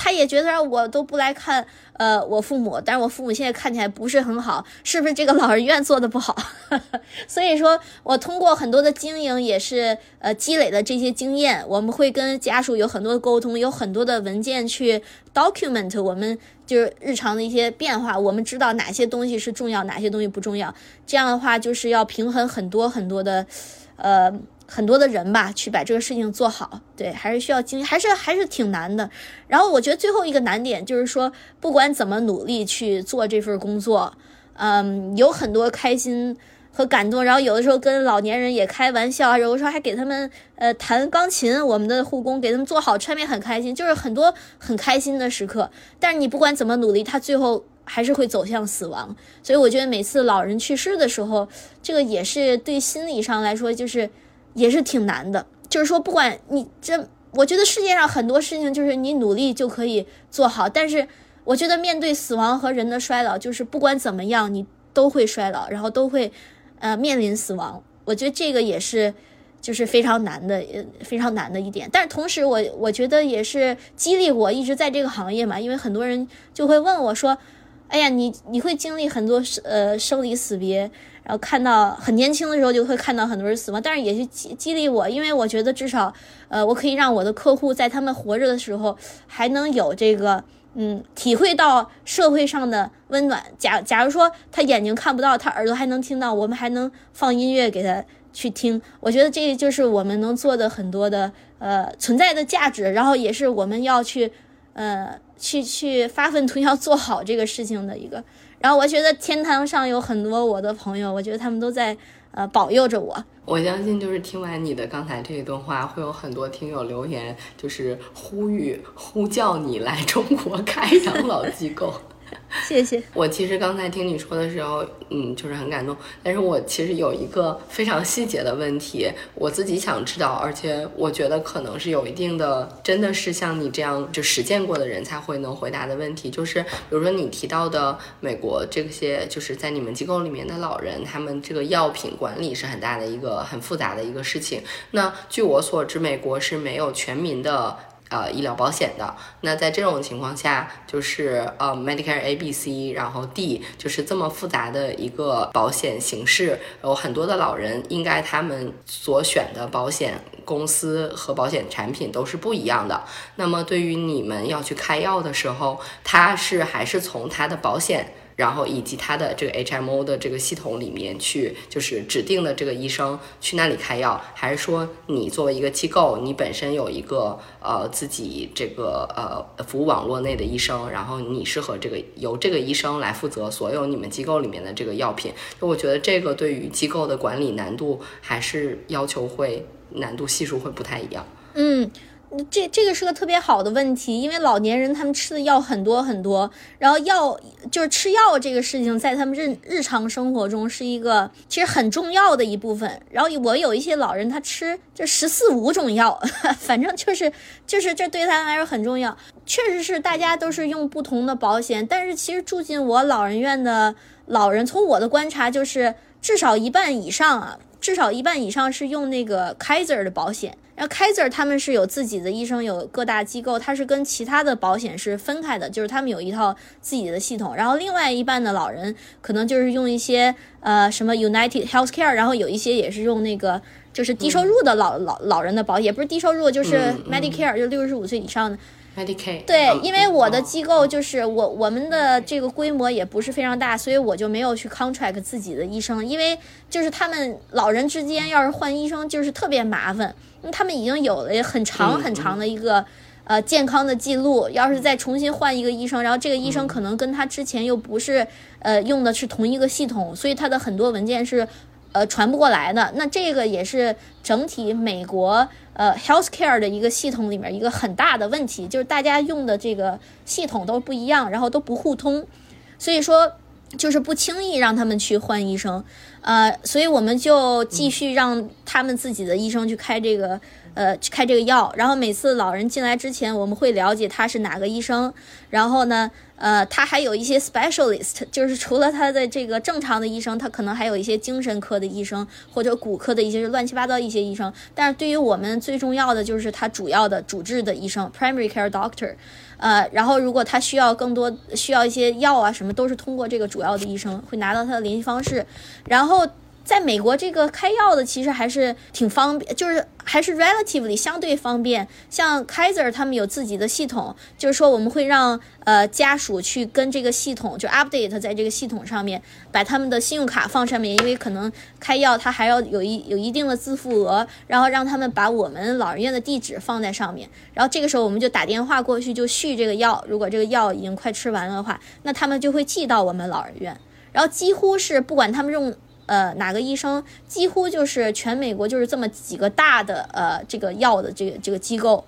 他也觉得我都不来看，呃，我父母，但是我父母现在看起来不是很好，是不是这个老人院做的不好？所以说我通过很多的经营，也是呃积累的这些经验，我们会跟家属有很多的沟通，有很多的文件去 document 我们就是日常的一些变化，我们知道哪些东西是重要，哪些东西不重要，这样的话就是要平衡很多很多的，呃。很多的人吧，去把这个事情做好，对，还是需要经，还是还是挺难的。然后我觉得最后一个难点就是说，不管怎么努力去做这份工作，嗯，有很多开心和感动。然后有的时候跟老年人也开玩笑，有的时候还给他们呃弹钢琴，我们的护工给他们做好穿面很开心，就是很多很开心的时刻。但是你不管怎么努力，他最后还是会走向死亡。所以我觉得每次老人去世的时候，这个也是对心理上来说就是。也是挺难的，就是说，不管你这，我觉得世界上很多事情就是你努力就可以做好，但是我觉得面对死亡和人的衰老，就是不管怎么样，你都会衰老，然后都会，呃，面临死亡。我觉得这个也是，就是非常难的，呃非常难的一点。但是同时，我我觉得也是激励我一直在这个行业嘛，因为很多人就会问我说。哎呀，你你会经历很多呃生离死别，然后看到很年轻的时候就会看到很多人死亡，但是也是激激励我，因为我觉得至少呃我可以让我的客户在他们活着的时候还能有这个嗯体会到社会上的温暖。假假如说他眼睛看不到，他耳朵还能听到，我们还能放音乐给他去听。我觉得这就是我们能做的很多的呃存在的价值，然后也是我们要去呃。去去发愤图强做好这个事情的一个，然后我觉得天堂上有很多我的朋友，我觉得他们都在呃保佑着我。我相信就是听完你的刚才这一段话，会有很多听友留言，就是呼吁呼叫你来中国开养老机构。谢谢。我其实刚才听你说的时候，嗯，就是很感动。但是我其实有一个非常细节的问题，我自己想知道，而且我觉得可能是有一定的，真的是像你这样就实践过的人才会能回答的问题，就是比如说你提到的美国这些，就是在你们机构里面的老人，他们这个药品管理是很大的一个很复杂的一个事情。那据我所知，美国是没有全民的。呃，医疗保险的那在这种情况下，就是呃，Medicare A、B、C，然后 D，就是这么复杂的一个保险形式，有很多的老人应该他们所选的保险公司和保险产品都是不一样的。那么对于你们要去开药的时候，他是还是从他的保险？然后以及他的这个 HMO 的这个系统里面去，就是指定的这个医生去那里开药，还是说你作为一个机构，你本身有一个呃自己这个呃服务网络内的医生，然后你适合这个由这个医生来负责所有你们机构里面的这个药品？就我觉得这个对于机构的管理难度还是要求会难度系数会不太一样。嗯。这这个是个特别好的问题，因为老年人他们吃的药很多很多，然后药就是吃药这个事情，在他们日日常生活中是一个其实很重要的一部分。然后我有一些老人，他吃这十四五种药，反正就是就是这对他来说很重要。确实是大家都是用不同的保险，但是其实住进我老人院的老人，从我的观察就是至少一半以上啊，至少一半以上是用那个 Kaiser 的保险。那 Kaiser 他们是有自己的医生，有各大机构，他是跟其他的保险是分开的，就是他们有一套自己的系统。然后另外一半的老人可能就是用一些呃什么 United Healthcare，然后有一些也是用那个就是低收入的老老老人的保险，也不是低收入，就是 Medicare，就六十五岁以上的。Medicaid 对，因为我的机构就是我我们的这个规模也不是非常大，所以我就没有去 contract 自己的医生，因为就是他们老人之间要是换医生就是特别麻烦，因为他们已经有了很长很长的一个呃健康的记录，要是再重新换一个医生，然后这个医生可能跟他之前又不是呃用的是同一个系统，所以他的很多文件是呃传不过来的。那这个也是整体美国。呃，healthcare 的一个系统里面一个很大的问题就是大家用的这个系统都不一样，然后都不互通，所以说就是不轻易让他们去换医生，呃，所以我们就继续让他们自己的医生去开这个。呃，开这个药，然后每次老人进来之前，我们会了解他是哪个医生，然后呢，呃，他还有一些 specialist，就是除了他的这个正常的医生，他可能还有一些精神科的医生或者骨科的一些乱七八糟一些医生。但是对于我们最重要的就是他主要的主治的医生 primary care doctor，呃，然后如果他需要更多需要一些药啊什么，都是通过这个主要的医生会拿到他的联系方式，然后。在美国，这个开药的其实还是挺方便，就是还是 relatively 相对方便。像 Kaiser 他们有自己的系统，就是说我们会让呃家属去跟这个系统就 update 在这个系统上面，把他们的信用卡放上面，因为可能开药他还要有一有一定的自付额，然后让他们把我们老人院的地址放在上面，然后这个时候我们就打电话过去就续这个药，如果这个药已经快吃完了的话，那他们就会寄到我们老人院，然后几乎是不管他们用。呃，哪个医生几乎就是全美国就是这么几个大的呃这个药的这个这个机构，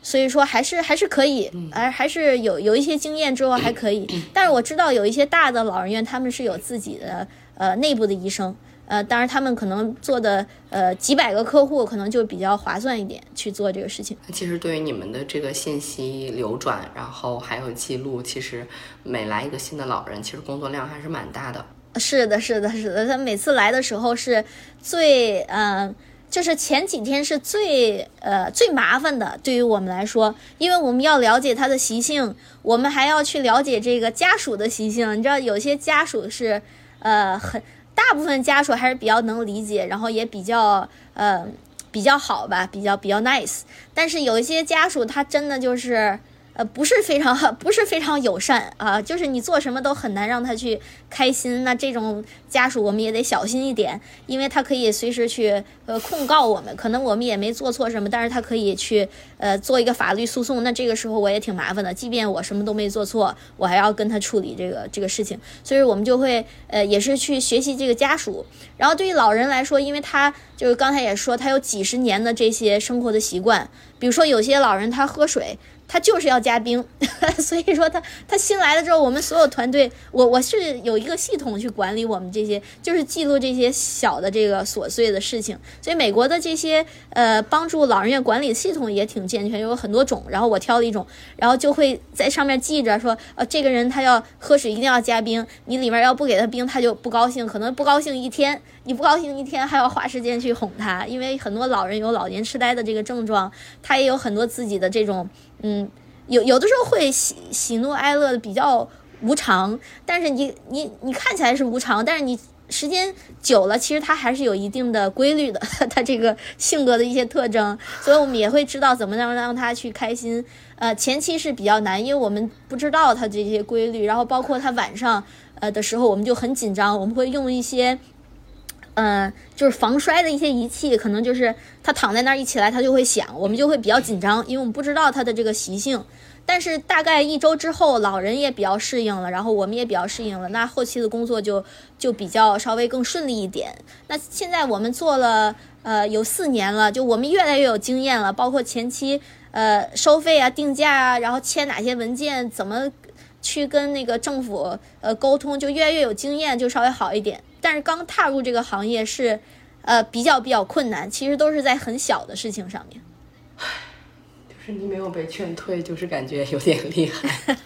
所以说还是还是可以，而还是有有一些经验之后还可以。但是我知道有一些大的老人院，他们是有自己的呃内部的医生，呃，当然他们可能做的呃几百个客户，可能就比较划算一点去做这个事情。其实对于你们的这个信息流转，然后还有记录，其实每来一个新的老人，其实工作量还是蛮大的。是的，是的，是的。他每次来的时候是最，嗯，就是前几天是最呃最麻烦的，对于我们来说，因为我们要了解他的习性，我们还要去了解这个家属的习性。你知道，有些家属是呃很大部分家属还是比较能理解，然后也比较呃比较好吧，比较比较 nice。但是有一些家属他真的就是。呃，不是非常 不是非常友善啊，就是你做什么都很难让他去开心。那这种家属我们也得小心一点，因为他可以随时去呃控告我们，可能我们也没做错什么，但是他可以去呃做一个法律诉讼。那这个时候我也挺麻烦的，即便我什么都没做错，我还要跟他处理这个这个事情。所以我们就会呃也是去学习这个家属。然后对于老人来说，因为他就是刚才也说他有几十年的这些生活的习惯，比如说有些老人他喝水。他就是要加冰，所以说他他新来了之后，我们所有团队，我我是有一个系统去管理我们这些，就是记录这些小的这个琐碎的事情。所以美国的这些呃帮助老人院管理系统也挺健全，有很多种。然后我挑了一种，然后就会在上面记着说，呃，这个人他要喝水一定要加冰，你里面要不给他冰，他就不高兴，可能不高兴一天，你不高兴一天还要花时间去哄他，因为很多老人有老年痴呆的这个症状，他也有很多自己的这种。嗯，有有的时候会喜喜怒哀乐比较无常，但是你你你看起来是无常，但是你时间久了，其实他还是有一定的规律的，他这个性格的一些特征，所以我们也会知道怎么样让他去开心。呃，前期是比较难，因为我们不知道他这些规律，然后包括他晚上呃的时候，我们就很紧张，我们会用一些。嗯，就是防摔的一些仪器，可能就是他躺在那儿一起来，他就会响，我们就会比较紧张，因为我们不知道他的这个习性。但是大概一周之后，老人也比较适应了，然后我们也比较适应了，那后期的工作就就比较稍微更顺利一点。那现在我们做了呃有四年了，就我们越来越有经验了，包括前期呃收费啊、定价啊，然后签哪些文件，怎么去跟那个政府呃沟通，就越来越有经验，就稍微好一点。但是刚踏入这个行业是，呃，比较比较困难。其实都是在很小的事情上面。就是你没有被劝退，就是感觉有点厉害。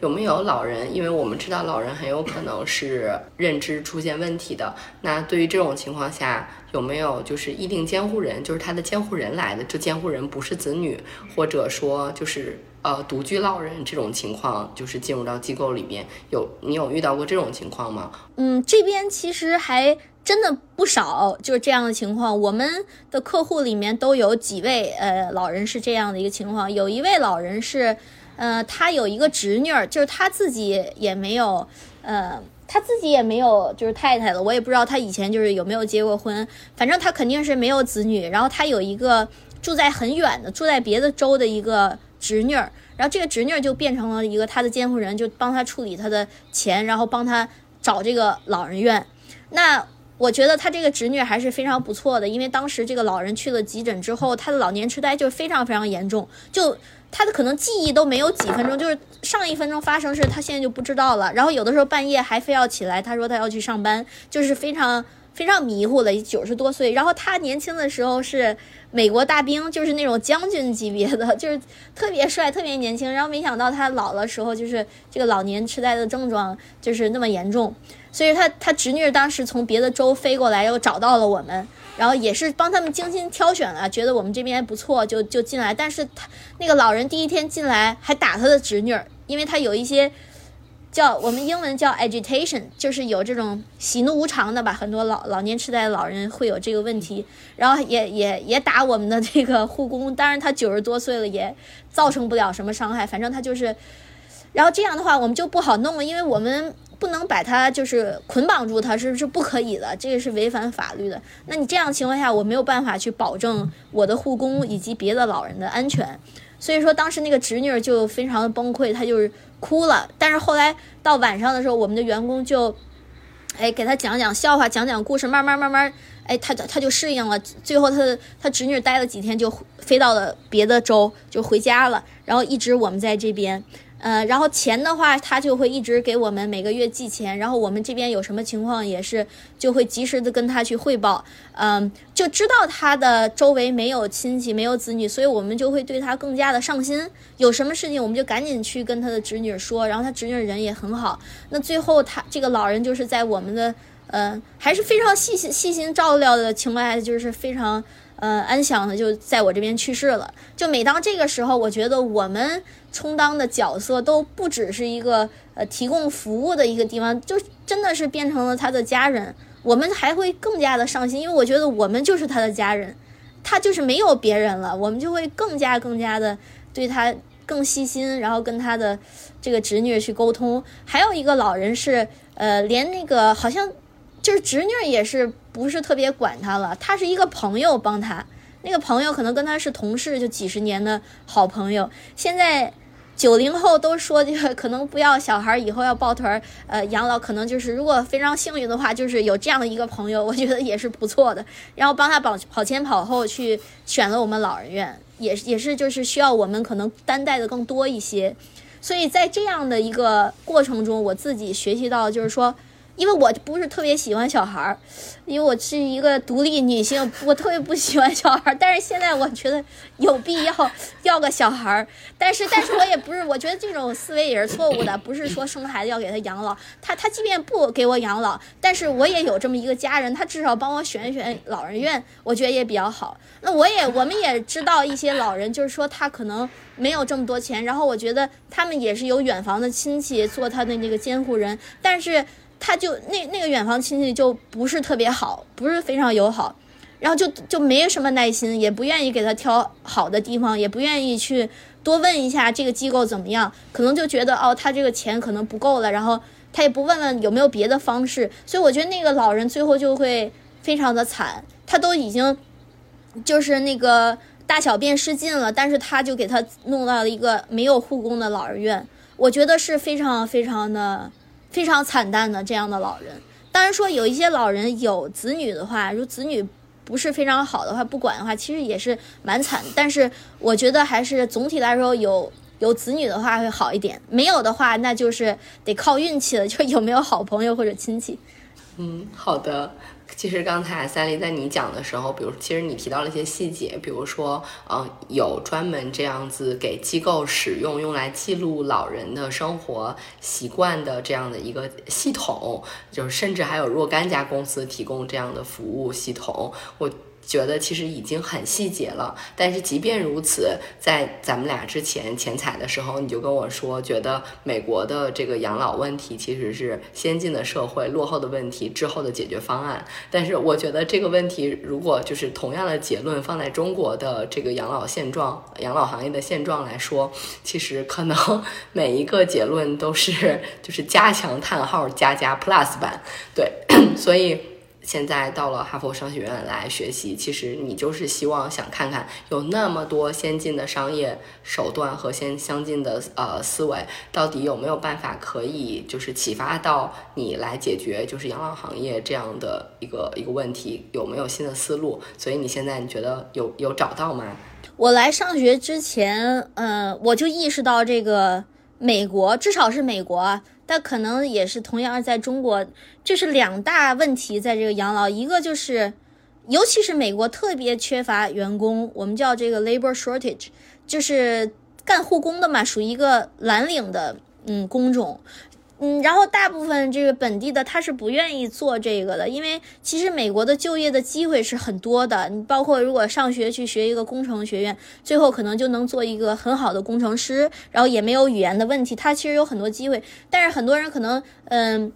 有没有老人？因为我们知道老人很有可能是认知出现问题的。那对于这种情况下，有没有就是议定监护人，就是他的监护人来的？这监护人不是子女，或者说就是呃独居老人这种情况，就是进入到机构里面有你有遇到过这种情况吗？嗯，这边其实还真的不少，就是这样的情况。我们的客户里面都有几位呃老人是这样的一个情况，有一位老人是。呃，他有一个侄女儿，就是他自己也没有，呃，他自己也没有就是太太了。我也不知道他以前就是有没有结过婚，反正他肯定是没有子女。然后他有一个住在很远的、住在别的州的一个侄女儿，然后这个侄女儿就变成了一个他的监护人，就帮他处理他的钱，然后帮他找这个老人院。那我觉得他这个侄女还是非常不错的，因为当时这个老人去了急诊之后，他的老年痴呆就非常非常严重，就。他的可能记忆都没有几分钟，就是上一分钟发生事，他现在就不知道了。然后有的时候半夜还非要起来，他说他要去上班，就是非常非常迷糊了，九十多岁。然后他年轻的时候是美国大兵，就是那种将军级别的，就是特别帅，特别年轻。然后没想到他老了时候，就是这个老年痴呆的症状就是那么严重。所以他他侄女当时从别的州飞过来，又找到了我们。然后也是帮他们精心挑选了，觉得我们这边不错，就就进来。但是他那个老人第一天进来还打他的侄女，因为他有一些叫我们英文叫 agitation，就是有这种喜怒无常的吧。很多老老年痴呆老人会有这个问题，然后也也也打我们的这个护工。当然他九十多岁了，也造成不了什么伤害。反正他就是，然后这样的话我们就不好弄了，因为我们。不能把他就是捆绑住，他是不是不可以的，这个是违反法律的。那你这样情况下，我没有办法去保证我的护工以及别的老人的安全。所以说，当时那个侄女就非常的崩溃，她就是哭了。但是后来到晚上的时候，我们的员工就，哎，给她讲讲笑话，讲讲故事，慢慢慢慢，哎，她她就适应了。最后，她她侄女待了几天，就飞到了别的州，就回家了。然后一直我们在这边。呃，然后钱的话，他就会一直给我们每个月寄钱，然后我们这边有什么情况也是就会及时的跟他去汇报，嗯，就知道他的周围没有亲戚，没有子女，所以我们就会对他更加的上心。有什么事情，我们就赶紧去跟他的侄女说，然后他侄女人也很好。那最后他这个老人就是在我们的呃，还是非常细心细心照料的情况下，就是非常呃安详的就在我这边去世了。就每当这个时候，我觉得我们充当的角色都不只是一个呃提供服务的一个地方，就真的是变成了他的家人。我们还会更加的上心，因为我觉得我们就是他的家人，他就是没有别人了，我们就会更加更加的对他更细心，然后跟他的这个侄女去沟通。还有一个老人是，呃，连那个好像就是侄女也是不是特别管他了，他是一个朋友帮他，那个朋友可能跟他是同事，就几十年的好朋友，现在。九零后都说这个可能不要小孩，以后要抱团儿，呃，养老可能就是如果非常幸运的话，就是有这样的一个朋友，我觉得也是不错的。然后帮他跑跑前跑后去选了我们老人院，也也是就是需要我们可能担待的更多一些。所以在这样的一个过程中，我自己学习到就是说。因为我不是特别喜欢小孩儿，因为我是一个独立女性，我特别不喜欢小孩儿。但是现在我觉得有必要要个小孩儿，但是但是我也不是，我觉得这种思维也是错误的。不是说生孩子要给他养老，他他即便不给我养老，但是我也有这么一个家人，他至少帮我选一选老人院，我觉得也比较好。那我也我们也知道一些老人，就是说他可能没有这么多钱，然后我觉得他们也是有远房的亲戚做他的那个监护人，但是。他就那那个远房亲戚就不是特别好，不是非常友好，然后就就没什么耐心，也不愿意给他挑好的地方，也不愿意去多问一下这个机构怎么样，可能就觉得哦，他这个钱可能不够了，然后他也不问问有没有别的方式，所以我觉得那个老人最后就会非常的惨，他都已经就是那个大小便失禁了，但是他就给他弄到了一个没有护工的老人院，我觉得是非常非常的。非常惨淡的这样的老人，当然说有一些老人有子女的话，如子女不是非常好的话，不管的话，其实也是蛮惨。但是我觉得还是总体来说有有子女的话会好一点，没有的话那就是得靠运气了，就有没有好朋友或者亲戚。嗯，好的。其实刚才三丽在你讲的时候，比如其实你提到了一些细节，比如说，嗯，有专门这样子给机构使用，用来记录老人的生活习惯的这样的一个系统，就是甚至还有若干家公司提供这样的服务系统，我。觉得其实已经很细节了，但是即便如此，在咱们俩之前前采的时候，你就跟我说，觉得美国的这个养老问题其实是先进的社会落后的问题之后的解决方案。但是我觉得这个问题，如果就是同样的结论放在中国的这个养老现状、养老行业的现状来说，其实可能 每一个结论都是就是加强叹号加加 plus 版，对，所以。现在到了哈佛商学院来学习，其实你就是希望想看看有那么多先进的商业手段和先相近的呃思维，到底有没有办法可以就是启发到你来解决就是养老行业这样的一个一个问题，有没有新的思路？所以你现在你觉得有有找到吗？我来上学之前，嗯，我就意识到这个美国，至少是美国。那可能也是同样在中国，这是两大问题在这个养老，一个就是，尤其是美国特别缺乏员工，我们叫这个 labor shortage，就是干护工的嘛，属于一个蓝领的嗯工种。嗯，然后大部分这个本地的他是不愿意做这个的，因为其实美国的就业的机会是很多的。你包括如果上学去学一个工程学院，最后可能就能做一个很好的工程师，然后也没有语言的问题，他其实有很多机会。但是很多人可能，嗯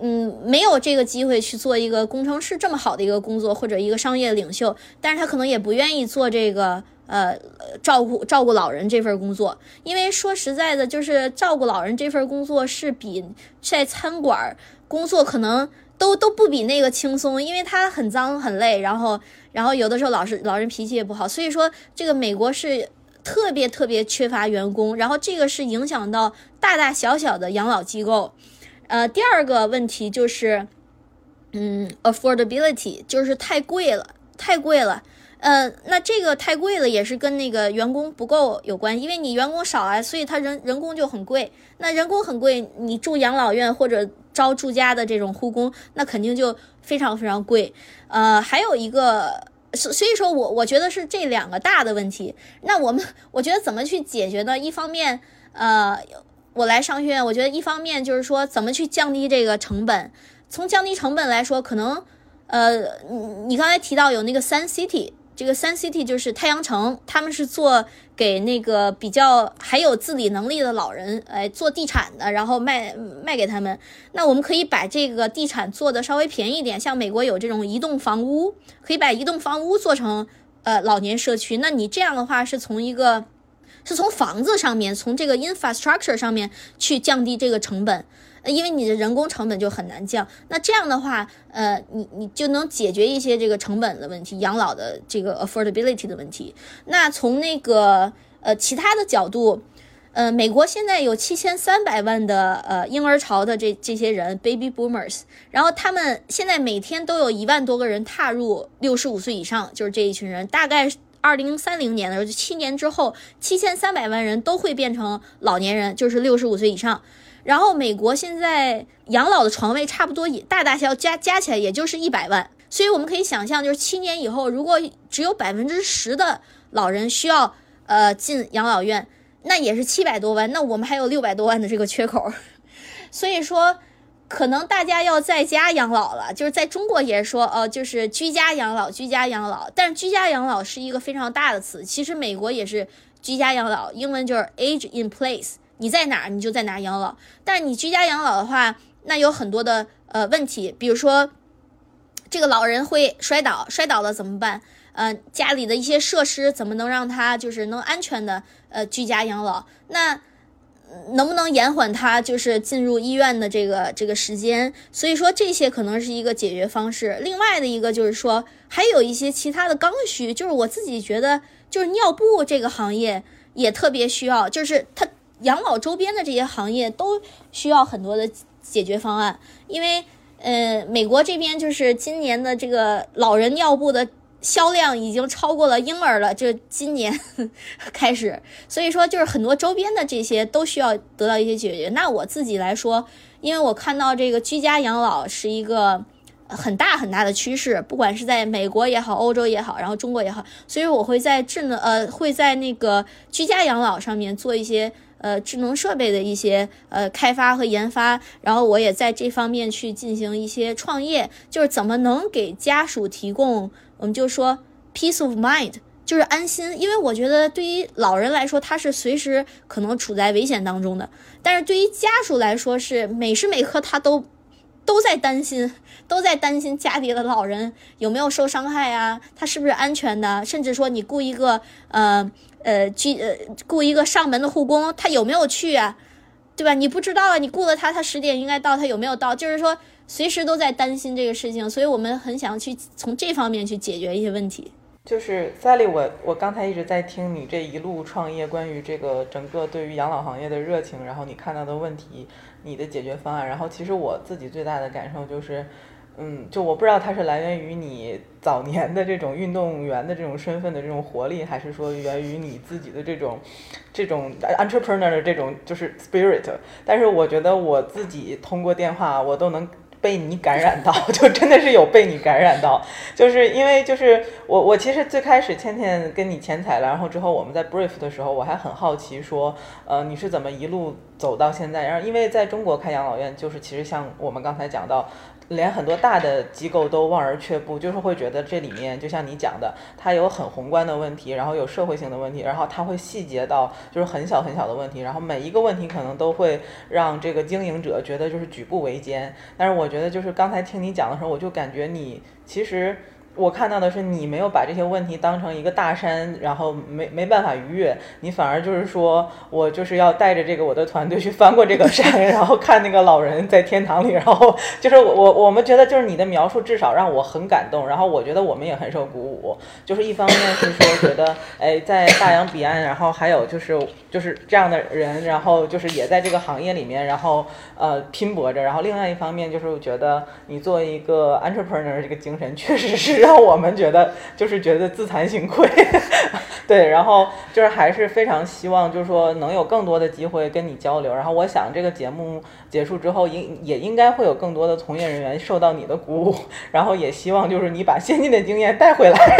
嗯，没有这个机会去做一个工程师这么好的一个工作，或者一个商业领袖，但是他可能也不愿意做这个。呃，照顾照顾老人这份工作，因为说实在的，就是照顾老人这份工作是比在餐馆工作可能都都不比那个轻松，因为他很脏很累，然后然后有的时候老是老人脾气也不好，所以说这个美国是特别特别缺乏员工，然后这个是影响到大大小小的养老机构。呃，第二个问题就是，嗯，affordability 就是太贵了，太贵了。呃，那这个太贵了，也是跟那个员工不够有关，因为你员工少啊，所以他人人工就很贵。那人工很贵，你住养老院或者招住家的这种护工，那肯定就非常非常贵。呃，还有一个，所所以说我我觉得是这两个大的问题。那我们我觉得怎么去解决呢？一方面，呃，我来商学院，我觉得一方面就是说怎么去降低这个成本。从降低成本来说，可能呃，你你刚才提到有那个三 City，这个 Sun City 就是太阳城，他们是做给那个比较还有自理能力的老人，哎，做地产的，然后卖卖给他们。那我们可以把这个地产做的稍微便宜一点，像美国有这种移动房屋，可以把移动房屋做成呃老年社区。那你这样的话是从一个是从房子上面，从这个 infrastructure 上面去降低这个成本。因为你的人工成本就很难降，那这样的话，呃，你你就能解决一些这个成本的问题，养老的这个 affordability 的问题。那从那个呃其他的角度，呃，美国现在有七千三百万的呃婴儿潮的这这些人 baby boomers，然后他们现在每天都有一万多个人踏入六十五岁以上，就是这一群人，大概二零三零年的时候，就七年之后，七千三百万人都会变成老年人，就是六十五岁以上。然后美国现在养老的床位差不多也大大小加加起来也就是一百万，所以我们可以想象，就是七年以后，如果只有百分之十的老人需要呃进养老院，那也是七百多万，那我们还有六百多万的这个缺口，所以说可能大家要在家养老了，就是在中国也是说，呃，就是居家养老，居家养老，但是居家养老是一个非常大的词，其实美国也是居家养老，英文就是 age in place。你在哪儿，你就在哪儿养老。但是你居家养老的话，那有很多的呃问题，比如说这个老人会摔倒，摔倒了怎么办？呃，家里的一些设施怎么能让他就是能安全的呃居家养老？那能不能延缓他就是进入医院的这个这个时间？所以说这些可能是一个解决方式。另外的一个就是说，还有一些其他的刚需，就是我自己觉得，就是尿布这个行业也特别需要，就是它。养老周边的这些行业都需要很多的解决方案，因为呃，美国这边就是今年的这个老人尿布的销量已经超过了婴儿了，就今年开始，所以说就是很多周边的这些都需要得到一些解决。那我自己来说，因为我看到这个居家养老是一个很大很大的趋势，不管是在美国也好，欧洲也好，然后中国也好，所以我会在智能呃会在那个居家养老上面做一些。呃，智能设备的一些呃开发和研发，然后我也在这方面去进行一些创业，就是怎么能给家属提供，我们就说 peace of mind，就是安心，因为我觉得对于老人来说，他是随时可能处在危险当中的，但是对于家属来说，是每时每刻他都都在担心，都在担心家里的老人有没有受伤害啊，他是不是安全的，甚至说你雇一个呃。呃，去呃雇一个上门的护工，他有没有去啊？对吧？你不知道啊，你雇了他，他十点应该到，他有没有到？就是说，随时都在担心这个事情，所以我们很想去从这方面去解决一些问题。就是赛利我我刚才一直在听你这一路创业，关于这个整个对于养老行业的热情，然后你看到的问题，你的解决方案，然后其实我自己最大的感受就是。嗯，就我不知道它是来源于你早年的这种运动员的这种身份的这种活力，还是说源于你自己的这种这种 entrepreneur 的这种就是 spirit。但是我觉得我自己通过电话，我都能。被你感染到，就真的是有被你感染到，就是因为就是我我其实最开始倩倩跟你前彩了，然后之后我们在 brief 的时候，我还很好奇说，呃，你是怎么一路走到现在？然后因为在中国开养老院，就是其实像我们刚才讲到。连很多大的机构都望而却步，就是会觉得这里面就像你讲的，它有很宏观的问题，然后有社会性的问题，然后它会细节到就是很小很小的问题，然后每一个问题可能都会让这个经营者觉得就是举步维艰。但是我觉得就是刚才听你讲的时候，我就感觉你其实。我看到的是你没有把这些问题当成一个大山，然后没没办法逾越，你反而就是说我就是要带着这个我的团队去翻过这个山，然后看那个老人在天堂里，然后就是我我们觉得就是你的描述至少让我很感动，然后我觉得我们也很受鼓舞，就是一方面是说觉得哎在大洋彼岸，然后还有就是就是这样的人，然后就是也在这个行业里面，然后呃拼搏着，然后另外一方面就是我觉得你作为一个 entrepreneur 这个精神确实是。让我们觉得就是觉得自惭形愧，对，然后就是还是非常希望，就是说能有更多的机会跟你交流。然后我想这个节目结束之后，应也应该会有更多的从业人员受到你的鼓舞。然后也希望就是你把先进的经验带回来，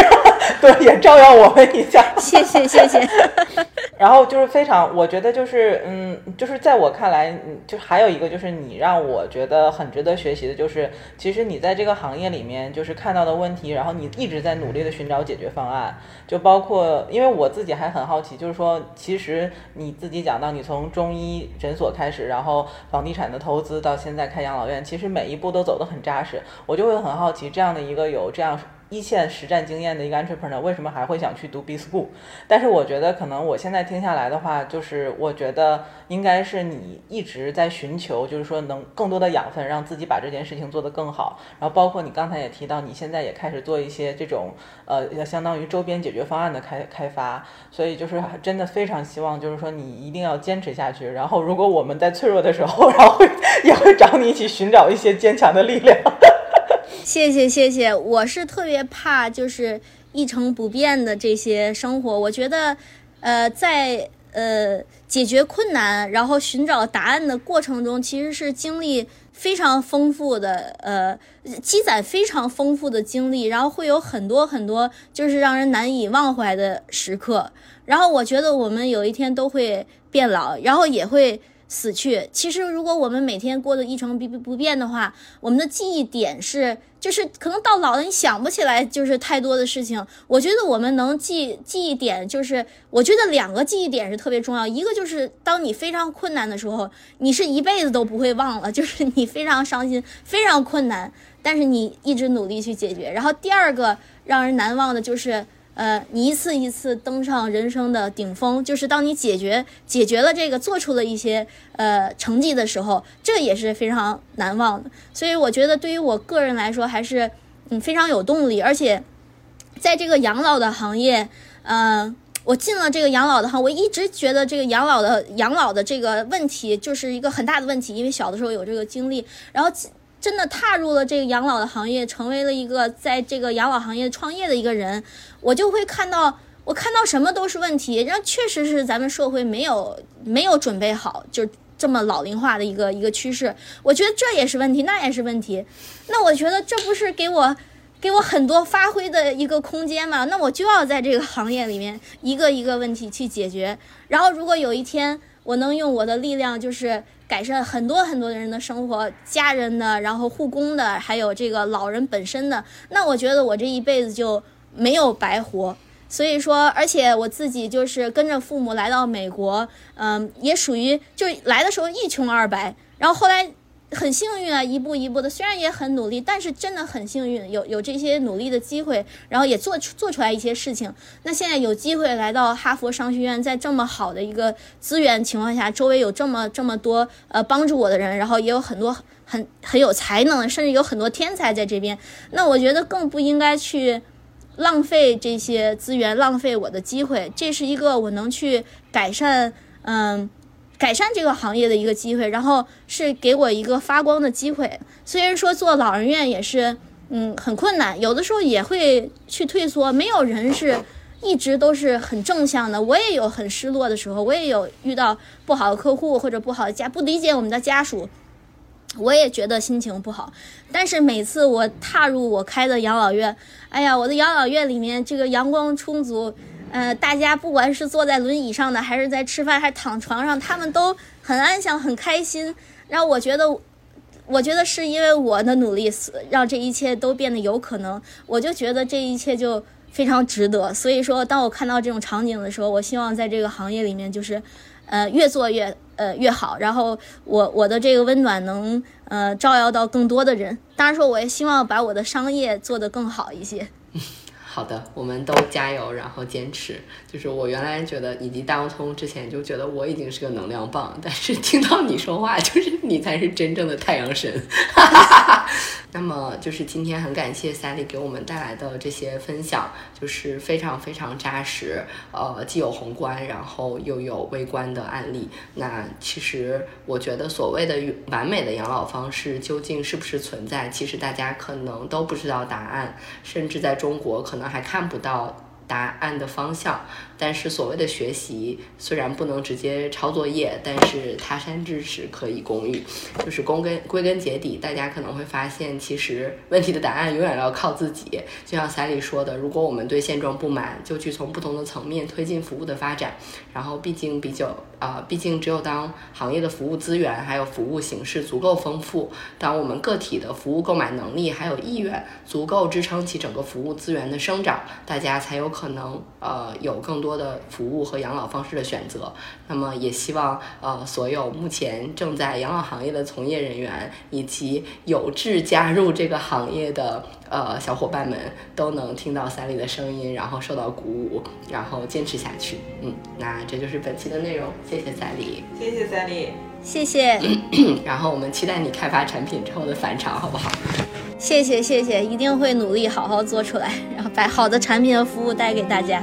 对，也照耀我们一下。谢 谢谢谢。然后就是非常，我觉得就是嗯，就是在我看来，嗯，就还有一个就是你让我觉得很值得学习的，就是其实你在这个行业里面就是看到的问题，然后你一直在努力的寻找解决方案，就包括因为我自己还很好奇，就是说其实你自己讲到你从中医诊所开始，然后房地产的投资到现在开养老院，其实每一步都走得很扎实，我就会很好奇这样的一个有这样。一线实战经验的一个 entrepreneur，为什么还会想去读 B school？但是我觉得可能我现在听下来的话，就是我觉得应该是你一直在寻求，就是说能更多的养分，让自己把这件事情做得更好。然后包括你刚才也提到，你现在也开始做一些这种呃，相当于周边解决方案的开开发。所以就是真的非常希望，就是说你一定要坚持下去。然后如果我们在脆弱的时候，然后也会找你一起寻找一些坚强的力量。谢谢谢谢，我是特别怕就是一成不变的这些生活。我觉得，呃，在呃解决困难，然后寻找答案的过程中，其实是经历非常丰富的，呃，积攒非常丰富的经历，然后会有很多很多就是让人难以忘怀的时刻。然后我觉得我们有一天都会变老，然后也会。死去。其实，如果我们每天过得一成不不变的话，我们的记忆点是，就是可能到老了你想不起来，就是太多的事情。我觉得我们能记记忆点，就是我觉得两个记忆点是特别重要。一个就是当你非常困难的时候，你是一辈子都不会忘了，就是你非常伤心、非常困难，但是你一直努力去解决。然后第二个让人难忘的就是。呃，你一次一次登上人生的顶峰，就是当你解决解决了这个，做出了一些呃成绩的时候，这也是非常难忘的。所以我觉得对于我个人来说，还是嗯非常有动力。而且在这个养老的行业，嗯，我进了这个养老的行，我一直觉得这个养老的养老的这个问题就是一个很大的问题，因为小的时候有这个经历，然后。真的踏入了这个养老的行业，成为了一个在这个养老行业创业的一个人，我就会看到，我看到什么都是问题。然后确实是咱们社会没有没有准备好，就这么老龄化的一个一个趋势。我觉得这也是问题，那也是问题。那我觉得这不是给我给我很多发挥的一个空间吗？那我就要在这个行业里面一个一个问题去解决。然后如果有一天我能用我的力量，就是。改善很多很多人的生活，家人的，然后护工的，还有这个老人本身的，那我觉得我这一辈子就没有白活。所以说，而且我自己就是跟着父母来到美国，嗯，也属于就来的时候一穷二白，然后后来。很幸运啊，一步一步的，虽然也很努力，但是真的很幸运，有有这些努力的机会，然后也做出做出来一些事情。那现在有机会来到哈佛商学院，在这么好的一个资源情况下，周围有这么这么多呃帮助我的人，然后也有很多很很有才能，甚至有很多天才在这边。那我觉得更不应该去浪费这些资源，浪费我的机会。这是一个我能去改善，嗯。改善这个行业的一个机会，然后是给我一个发光的机会。虽然说做老人院也是，嗯，很困难，有的时候也会去退缩。没有人是一直都是很正向的，我也有很失落的时候，我也有遇到不好的客户或者不好的家不理解我们的家属，我也觉得心情不好。但是每次我踏入我开的养老院，哎呀，我的养老院里面这个阳光充足。呃，大家不管是坐在轮椅上的，还是在吃饭，还是躺床上，他们都很安详，很开心。然后我觉得，我觉得是因为我的努力，让这一切都变得有可能。我就觉得这一切就非常值得。所以说，当我看到这种场景的时候，我希望在这个行业里面，就是，呃，越做越呃越好。然后我我的这个温暖能呃照耀到更多的人。当然说，我也希望把我的商业做得更好一些。好的，我们都加油，然后坚持。就是我原来觉得，以及大通之前就觉得我已经是个能量棒，但是听到你说话，就是你才是真正的太阳神。那么就是今天很感谢 Sally 给我们带来的这些分享，就是非常非常扎实，呃，既有宏观，然后又有微观的案例。那其实我觉得所谓的完美的养老方式究竟是不是存在，其实大家可能都不知道答案，甚至在中国可能还看不到。答案的方向，但是所谓的学习，虽然不能直接抄作业，但是他山之石可以攻玉。就是归根归根结底，大家可能会发现，其实问题的答案永远要靠自己。就像彩礼说的，如果我们对现状不满，就去从不同的层面推进服务的发展。然后，毕竟比较啊，毕竟只有当行业的服务资源还有服务形式足够丰富，当我们个体的服务购买能力还有意愿足够支撑起整个服务资源的生长，大家才有可能呃有更多的服务和养老方式的选择。那么，也希望呃所有目前正在养老行业的从业人员以及有志加入这个行业的呃小伙伴们都能听到三里的声音，然后受到鼓舞，然后坚持下去。嗯，那这就是本期的内容，谢谢三里，谢谢三里，谢谢，然后我们期待你开发产品之后的返场，好不好？谢谢，谢谢，一定会努力好好做出来，然后把好的产品和服务带给大家。